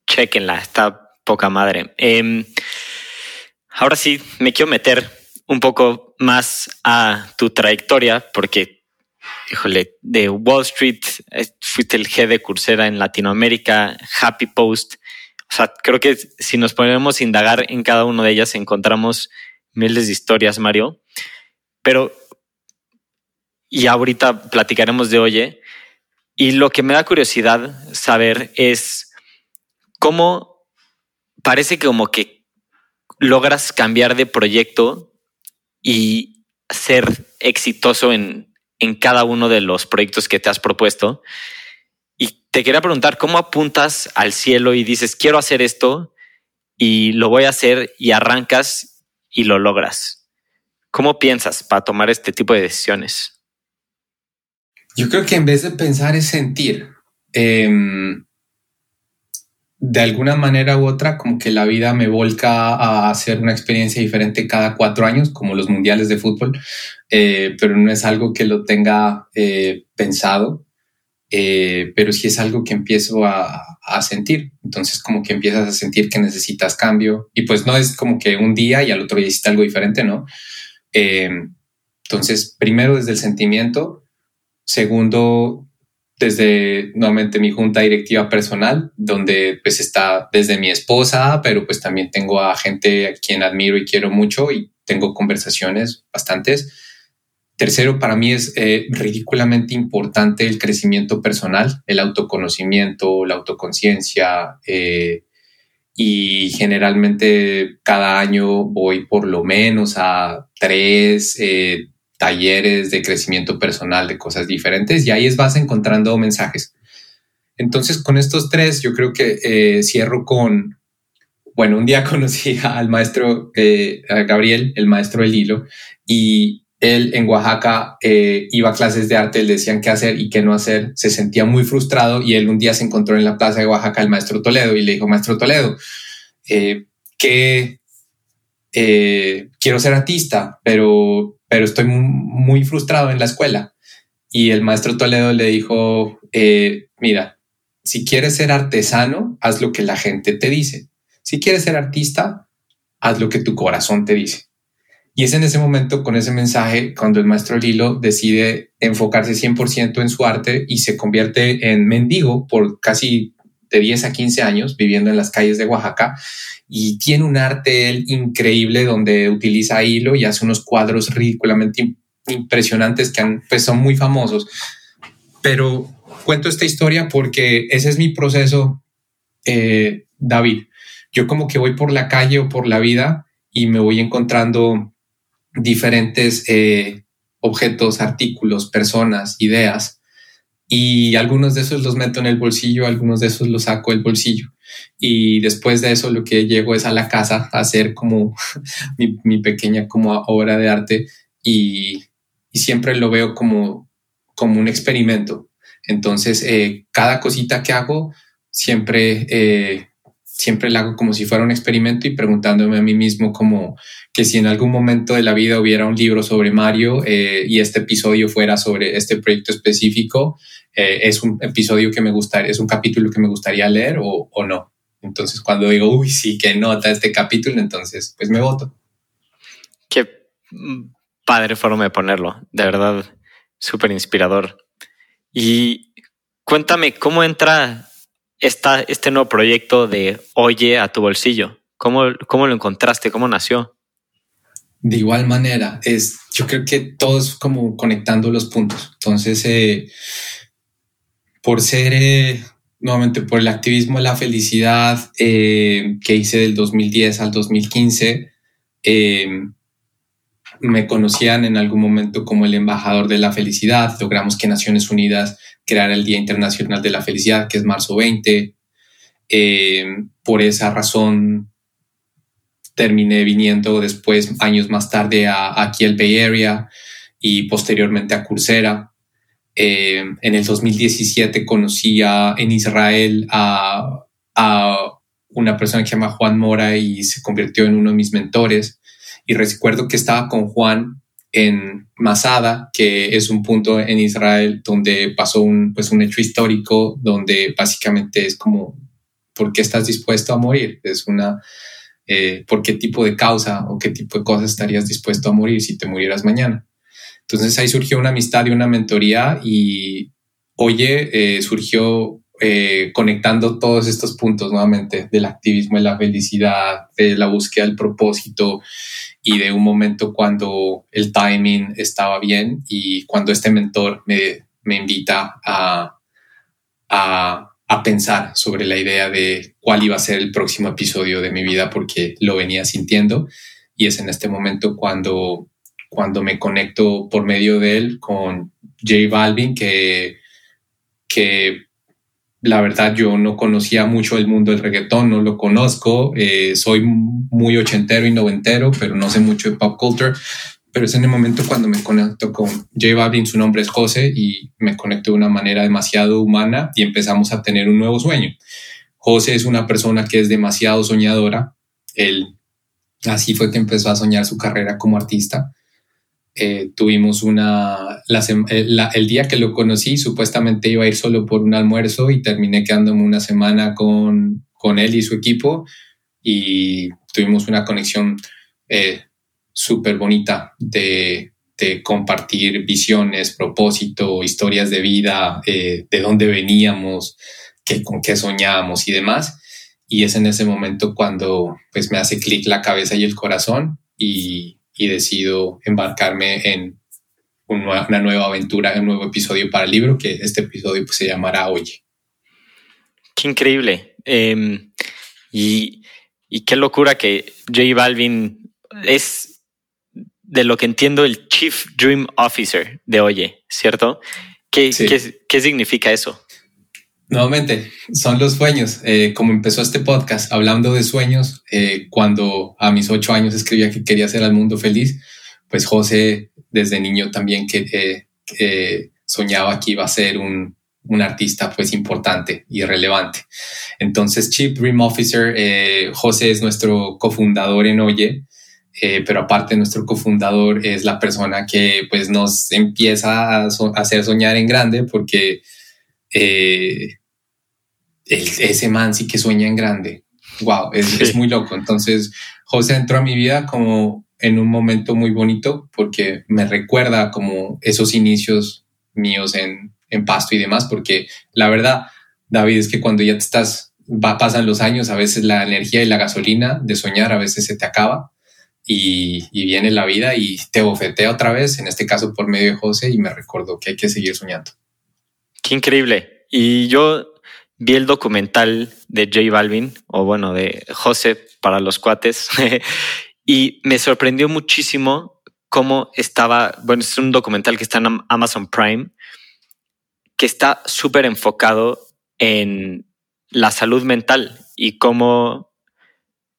Chequenla, está poca madre. Em, ahora sí, me quiero meter un poco más a tu trayectoria porque híjole, de Wall Street, eh, fuiste el G de Coursera en Latinoamérica, Happy Post. O sea, creo que si nos ponemos a indagar en cada una de ellas, encontramos miles de historias, Mario. Pero, y ahorita platicaremos de Oye. Y lo que me da curiosidad saber es cómo parece que como que logras cambiar de proyecto y ser exitoso en en cada uno de los proyectos que te has propuesto. Y te quería preguntar, ¿cómo apuntas al cielo y dices, quiero hacer esto y lo voy a hacer y arrancas y lo logras? ¿Cómo piensas para tomar este tipo de decisiones? Yo creo que en vez de pensar es sentir. Em, de alguna manera u otra, como que la vida me volca a hacer una experiencia diferente cada cuatro años, como los mundiales de fútbol, eh, pero no es algo que lo tenga eh, pensado, eh, pero sí es algo que empiezo a, sentir. Entonces, como que empiezas a sentir que necesitas cambio y pues no es como que un día y al otro día hiciste algo diferente, ¿no? entonces, primero desde el sentimiento, segundo desde nuevamente mi junta directiva personal, donde pues está desde mi esposa, pero pues también tengo a gente a quien admiro y quiero mucho y tengo conversaciones bastantes. Tercero, para mí es eh, ridículamente importante el crecimiento personal, el autoconocimiento, la autoconciencia. Eh, y generalmente cada año voy por lo menos a tres, eh, talleres de crecimiento personal, de cosas diferentes, y ahí es vas encontrando mensajes. Entonces, con estos tres, yo creo que eh, cierro con, bueno, un día conocí al maestro eh, Gabriel, el maestro del hilo, y él en Oaxaca eh, iba a clases de arte, le decían qué hacer y qué no hacer, se sentía muy frustrado y él un día se encontró en la plaza de Oaxaca el maestro Toledo y le dijo, maestro Toledo, que quiero ser artista, pero pero estoy muy frustrado en la escuela. Y el maestro Toledo le dijo, eh, mira, si quieres ser artesano, haz lo que la gente te dice. Si quieres ser artista, haz lo que tu corazón te dice. Y es en ese momento, con ese mensaje, cuando el maestro Lilo decide enfocarse 100% en su arte y se convierte en mendigo por casi de 10 a 15 años viviendo en las calles de Oaxaca y tiene un arte él increíble donde utiliza hilo y hace unos cuadros ridículamente impresionantes que han, pues son muy famosos. Pero cuento esta historia porque ese es mi proceso, eh, David. Yo como que voy por la calle o por la vida y me voy encontrando diferentes eh, objetos, artículos, personas, ideas y algunos de esos los meto en el bolsillo, algunos de esos los saco del bolsillo. Y después de eso lo que llego es a la casa a hacer como mi, pequeña como obra de arte y, siempre lo veo como, como un experimento. Entonces, eh, cada cosita que hago, siempre eh, siempre la hago como si fuera un experimento y preguntándome a mí mismo como que si en algún momento de la vida hubiera un libro sobre Mario eh, y este episodio fuera sobre este proyecto específico, eh, es un episodio que me gustaría, es un capítulo que me gustaría leer o, o no. Entonces cuando digo, uy, sí, que nota este capítulo, entonces pues me voto. Qué padre forma de ponerlo, de verdad, súper inspirador. Y cuéntame, ¿cómo entra este nuevo proyecto de Oye a tu bolsillo? ¿Cómo, ¿Cómo lo encontraste? ¿Cómo nació? De igual manera, es, yo creo que todos como conectando los puntos. Entonces, eh, por ser, eh, nuevamente, por el activismo de la felicidad eh, que hice del 2010 al 2015, me conocían en algún momento como el embajador de la felicidad. Logramos que Naciones Unidas creara el Día Internacional de la Felicidad, que es marzo 20. Eh, por esa razón terminé viniendo después, años más tarde, a, aquí al Bay Area y posteriormente a Coursera. Eh, en el 2017 conocí en Israel a, a una persona que se llama Juan Mora y se convirtió en uno de mis mentores. Y recuerdo que estaba con Juan en Masada, que es un punto en Israel donde pasó un, pues un hecho histórico, donde básicamente es como, ¿por qué estás dispuesto a morir? Es una, eh, ¿por qué tipo de causa o qué tipo de cosas estarías dispuesto a morir si te murieras mañana? Entonces ahí surgió una amistad y una mentoría y, oye, eh, surgió eh, conectando todos estos puntos nuevamente del activismo, de la felicidad, de la búsqueda del propósito y de un momento cuando el timing estaba bien y cuando este mentor me, me invita a, a, a pensar sobre la idea de cuál iba a ser el próximo episodio de mi vida porque lo venía sintiendo. Y es en este momento cuando cuando me conecto por medio de él con J Balvin, que, que la verdad yo no conocía mucho el mundo del reggaetón, no lo conozco, eh, soy muy ochentero y noventero, pero no sé mucho de pop culture. Pero es en el momento cuando me conecto con J Balvin, su nombre es José, y me conecto de una manera demasiado humana y empezamos a tener un nuevo sueño. José es una persona que es demasiado soñadora. Él así fue que empezó a soñar su carrera como artista. Eh, tuvimos una, eh, el día que lo conocí, supuestamente iba a ir solo por un almuerzo y terminé quedándome una semana con, con él y su equipo y tuvimos una conexión eh, súper bonita de, de, compartir visiones, propósito, historias de vida, de dónde veníamos, qué, con qué soñábamos y demás. Y es en ese momento cuando pues me hace clic la cabeza y el corazón y, y decido embarcarme en una nueva aventura, un nuevo episodio para el libro, que este episodio pues, se llamará Oye. Qué increíble. Em, y, qué locura que J Balvin es, de lo que entiendo, el Chief Dream Officer de Oye, ¿cierto? ¿Qué, ¿qué significa eso? Nuevamente, son los sueños. Eh, como empezó este podcast hablando de sueños, eh, cuando a mis ocho años escribía que quería hacer al mundo feliz, pues José desde niño también que, eh, soñaba que iba a ser un, un, artista pues importante y relevante. Entonces, Chief Dream Officer, José es nuestro cofundador en Oye, pero aparte nuestro cofundador es la persona que pues nos empieza a, hacer soñar en grande porque eh, ese man sí que sueña en grande. Wow, es, muy loco. Entonces, José entró a mi vida como en un momento muy bonito porque me recuerda como esos inicios míos en, en Pasto y demás, porque la verdad, David, es que cuando ya te estás, va, pasan los años, a veces la energía y la gasolina de soñar a veces se te acaba y, y viene la vida y te bofetea otra vez, en este caso por medio de José, y me recordó que hay que seguir soñando. Qué increíble. Y yo vi el documental de J Balvin, o bueno, de José para los cuates, y me sorprendió muchísimo cómo estaba, bueno, es un documental que está en Amazon Prime, que está súper enfocado en la salud mental y cómo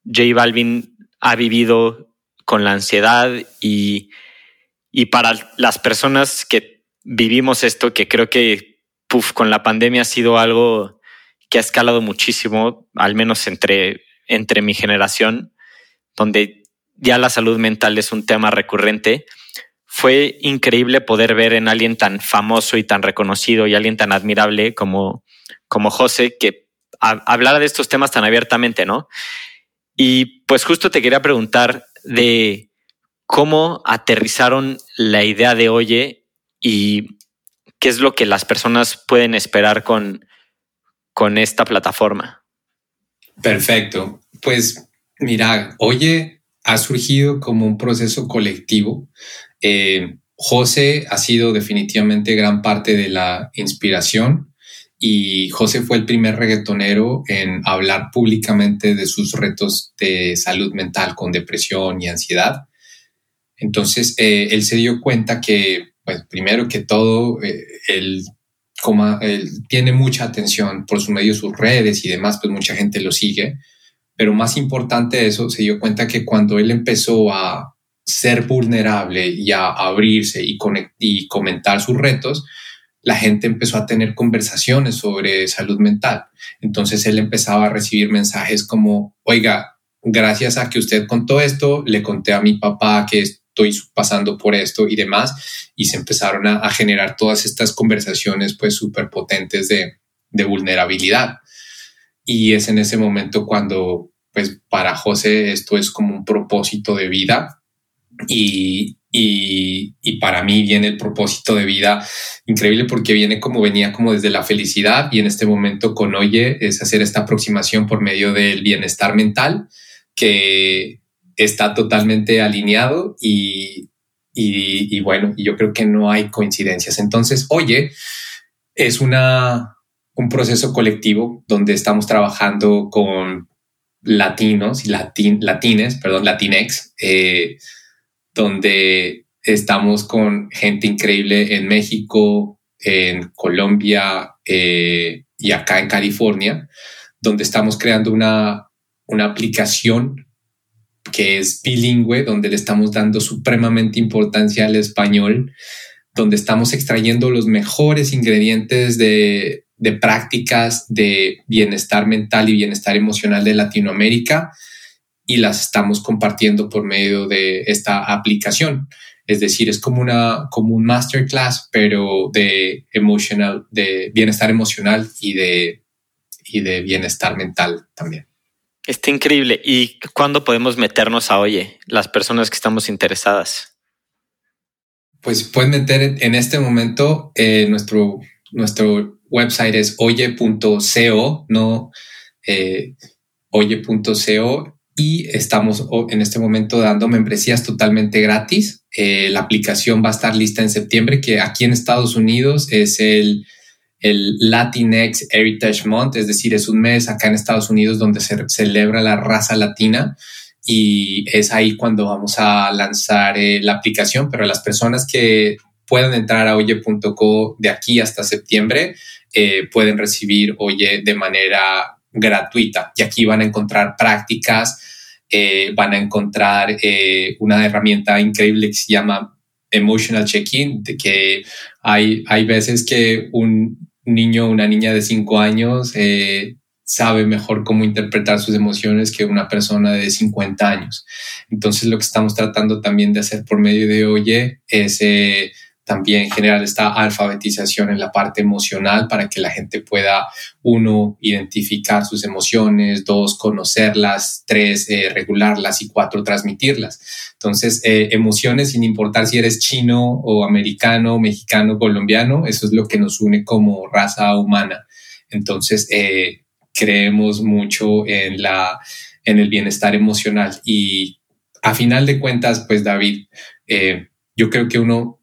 J Balvin ha vivido con la ansiedad y, y para las personas que vivimos esto, que creo que puff, con la pandemia ha sido algo que ha escalado muchísimo, al menos entre, entre mi generación, donde ya la salud mental es un tema recurrente. Fue increíble poder ver en alguien tan famoso y tan reconocido y alguien tan admirable como, como José que hablara de estos temas tan abiertamente, ¿no? Y pues justo te quería preguntar de cómo aterrizaron la idea de Oye y qué es lo que las personas pueden esperar con, con esta plataforma? Perfecto. Pues mira, Oye ha surgido como un proceso colectivo. Eh, José ha sido definitivamente gran parte de la inspiración y José fue el primer reggaetonero en hablar públicamente de sus retos de salud mental con depresión y ansiedad. Entonces, eh, él se dio cuenta que, pues, primero que todo, eh, él tiene mucha atención por su medio, sus redes y demás, pues mucha gente lo sigue. Pero más importante de eso, se dio cuenta que cuando él empezó a ser vulnerable y a abrirse y, y comentar sus retos, la gente empezó a tener conversaciones sobre salud mental. Entonces él empezaba a recibir mensajes como, oiga, gracias a que usted contó esto, le conté a mi papá que estoy pasando por esto y demás, y se empezaron a, generar todas estas conversaciones pues súper potentes de, vulnerabilidad. Y es en ese momento cuando pues para José esto es como un propósito de vida y, y, y, para mí viene el propósito de vida increíble porque viene como venía como desde la felicidad y en este momento con Oye es hacer esta aproximación por medio del bienestar mental que está totalmente alineado y, y, bueno, yo creo que no hay coincidencias. Entonces, Oye es una, un proceso colectivo donde estamos trabajando con latinos y latin, latines, perdón, latinex, eh, donde estamos con gente increíble en México, en Colombia eh, y acá en California, donde estamos creando una, una aplicación que es bilingüe, donde le estamos dando supremamente importancia al español, donde estamos extrayendo los mejores ingredientes de, prácticas de bienestar mental y bienestar emocional de Latinoamérica y las estamos compartiendo por medio de esta aplicación. Es decir, es como una como un masterclass, pero de emotional, de bienestar emocional y de y de bienestar mental también. Está increíble. ¿Y cuándo podemos meternos a Oye, las personas que estamos interesadas? Pues pueden meter en este momento eh, nuestro, nuestro website es oye.co, no eh, oye.co y estamos en este momento dando membresías totalmente gratis. Eh, la aplicación va a estar lista en septiembre, que aquí en Estados Unidos es el, el Latinx Heritage Month, es decir, es un mes acá en Estados Unidos donde se celebra la raza latina y es ahí cuando vamos a lanzar eh, la aplicación, pero las personas que puedan entrar a oye.co de aquí hasta septiembre eh, pueden recibir Oye de manera gratuita. Y aquí van a encontrar prácticas eh, van a encontrar una herramienta increíble que se llama Emotional Check-in, de que hay, hay veces que un niño o una niña de cinco años eh, sabe mejor cómo interpretar sus emociones que una persona de 50 años. Entonces lo que estamos tratando también de hacer por medio de Oye es también generar esta alfabetización en la parte emocional para que la gente pueda, uno, identificar sus emociones, dos, conocerlas, tres, eh, regularlas y cuatro, transmitirlas. Entonces, eh, emociones sin importar si eres chino o americano, mexicano, colombiano, eso es lo que nos une como raza humana. Entonces, eh, creemos mucho en, la, en el bienestar emocional y a final de cuentas, pues David, yo creo que uno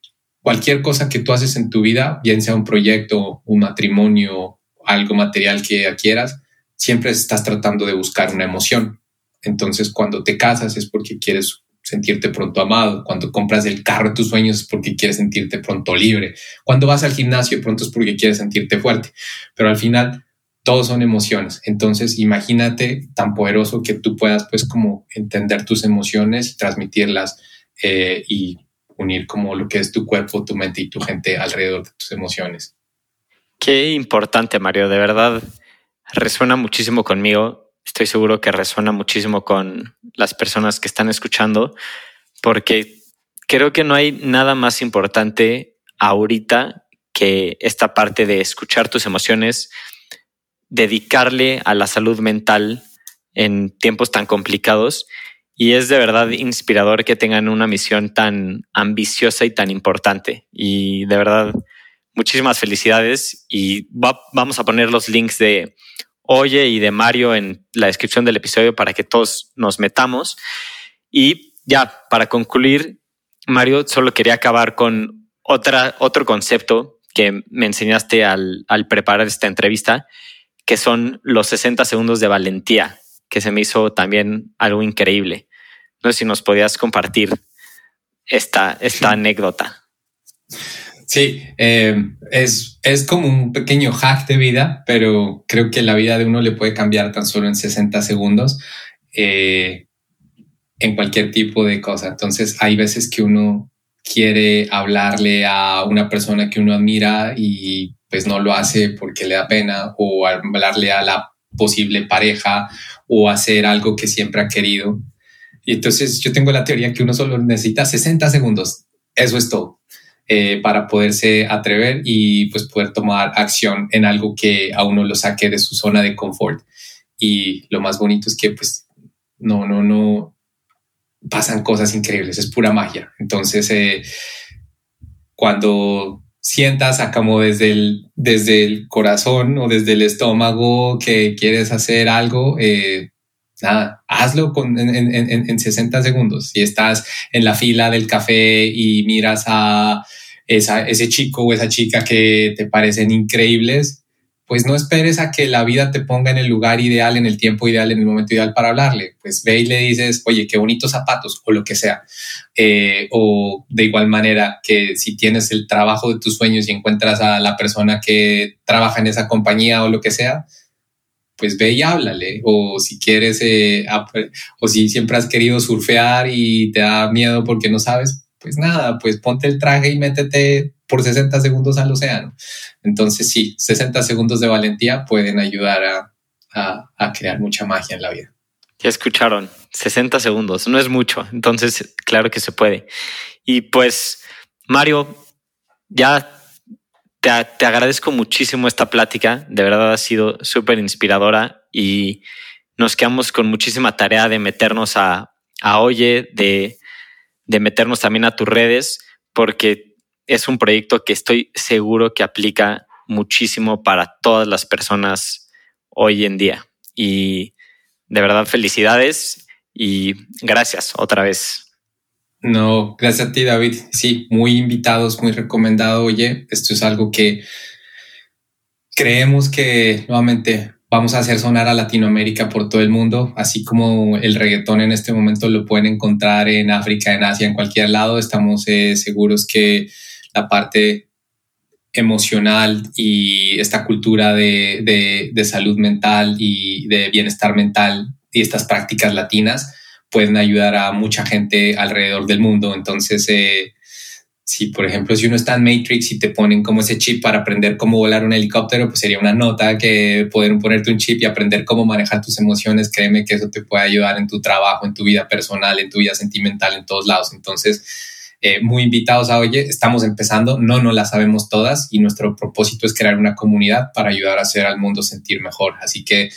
cualquier cosa que tú haces en tu vida, bien sea un proyecto, un matrimonio, algo material que quieras, siempre estás tratando de buscar una emoción. Entonces, cuando te casas es porque quieres sentirte pronto amado. Cuando compras el carro de tus sueños es porque quieres sentirte pronto libre. Cuando vas al gimnasio pronto es porque quieres sentirte fuerte. Pero al final, todos son emociones. Entonces, imagínate tan poderoso que tú puedas, pues, como entender tus emociones transmitirlas eh, y unir como lo que es tu cuerpo, tu mente y tu gente alrededor de tus emociones. Qué importante, Mario, de verdad resuena muchísimo conmigo. Estoy seguro que resuena muchísimo con las personas que están escuchando, porque creo que no hay nada más importante ahorita que esta parte de escuchar tus emociones, dedicarle a la salud mental en tiempos tan complicados y es de verdad inspirador que tengan una misión tan ambiciosa y tan importante. Y de verdad, muchísimas felicidades. Y vamos a poner los links de Oye y de Mario en la descripción del episodio para que todos nos metamos. Y ya, para concluir, Mario, solo quería acabar con otra, otro concepto que me enseñaste al, al preparar esta entrevista, que son los 60 segundos de valentía que se me hizo también algo increíble. No sé si nos podías compartir esta, esta anécdota. Sí, eh, es, es como un pequeño hack de vida, pero creo que la vida de uno le puede cambiar tan solo en 60 segundos eh, en cualquier tipo de cosa. Entonces hay veces que uno quiere hablarle a una persona que uno admira y pues no lo hace porque le da pena o hablarle a la posible pareja o hacer algo que siempre ha querido. Y entonces yo tengo la teoría que uno solo necesita 60 segundos. Eso es todo. Eh, para poderse atrever y pues poder tomar acción en algo que a uno lo saque de su zona de confort. Y lo más bonito es que pues no, no, no pasan cosas increíbles, es pura magia. Entonces, eh, cuando sientas como desde el, desde el corazón o desde el estómago que quieres hacer algo, eh, hazlo con, en, en, en, 60 segundos. Si estás en la fila del café y miras a esa, ese chico o esa chica que te parecen increíbles, pues no esperes a que la vida te ponga en el lugar ideal, en el tiempo ideal, en el momento ideal para hablarle. Pues ve y le dices, oye, qué bonitos zapatos o lo que sea. Eh, o de igual manera que si tienes el trabajo de tus sueños y encuentras a la persona que trabaja en esa compañía o lo que sea, pues ve y háblale. O si quieres, eh, o si siempre has querido surfear y te da miedo porque no sabes, pues nada, pues ponte el traje y métete por 60 segundos al océano. Entonces sí, 60 segundos de valentía pueden ayudar a, crear mucha magia en la vida. Ya escucharon, 60 segundos, no es mucho, entonces claro que se puede. Y pues, Mario, ya te, te agradezco muchísimo esta plática, de verdad ha sido súper inspiradora y nos quedamos con muchísima tarea de meternos a, a Oye, de, de meternos también a tus redes, porque es un proyecto que estoy seguro que aplica muchísimo para todas las personas hoy en día. Y de verdad, felicidades y gracias otra vez. No, gracias a ti, David. Sí, muy invitados, muy recomendado. Oye, esto es algo que creemos que nuevamente vamos a hacer sonar a Latinoamérica por todo el mundo, así como el reggaetón en este momento lo pueden encontrar en África, en Asia, en cualquier lado. Estamos eh, seguros que la parte emocional y esta cultura de, salud mental y de bienestar mental y estas prácticas latinas pueden ayudar a mucha gente alrededor del mundo. Entonces, eh, si por ejemplo, si uno está en Matrix y te ponen como ese chip para aprender cómo volar un helicóptero, pues sería una nota que poder ponerte un chip y aprender cómo manejar tus emociones. Créeme que eso te puede ayudar en tu trabajo, en tu vida personal, en tu vida sentimental, en todos lados. Entonces, eh, muy invitados a Oye, estamos empezando, no no la sabemos todas y nuestro propósito es crear una comunidad para ayudar a hacer al mundo sentir mejor. Así que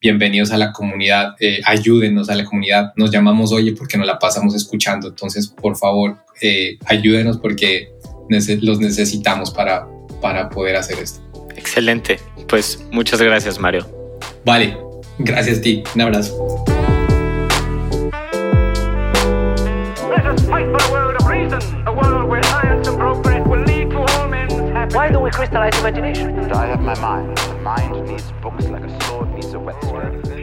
bienvenidos a la comunidad, eh, ayúdenos a la comunidad. Nos llamamos Oye porque nos la pasamos escuchando, entonces por favor eh, ayúdenos porque los necesitamos para, para poder hacer esto. Excelente, pues muchas gracias Mario. Vale, gracias a ti, un abrazo. Don't crystallize imagination? I have my mind. The mind needs books like a sword needs a whetstone.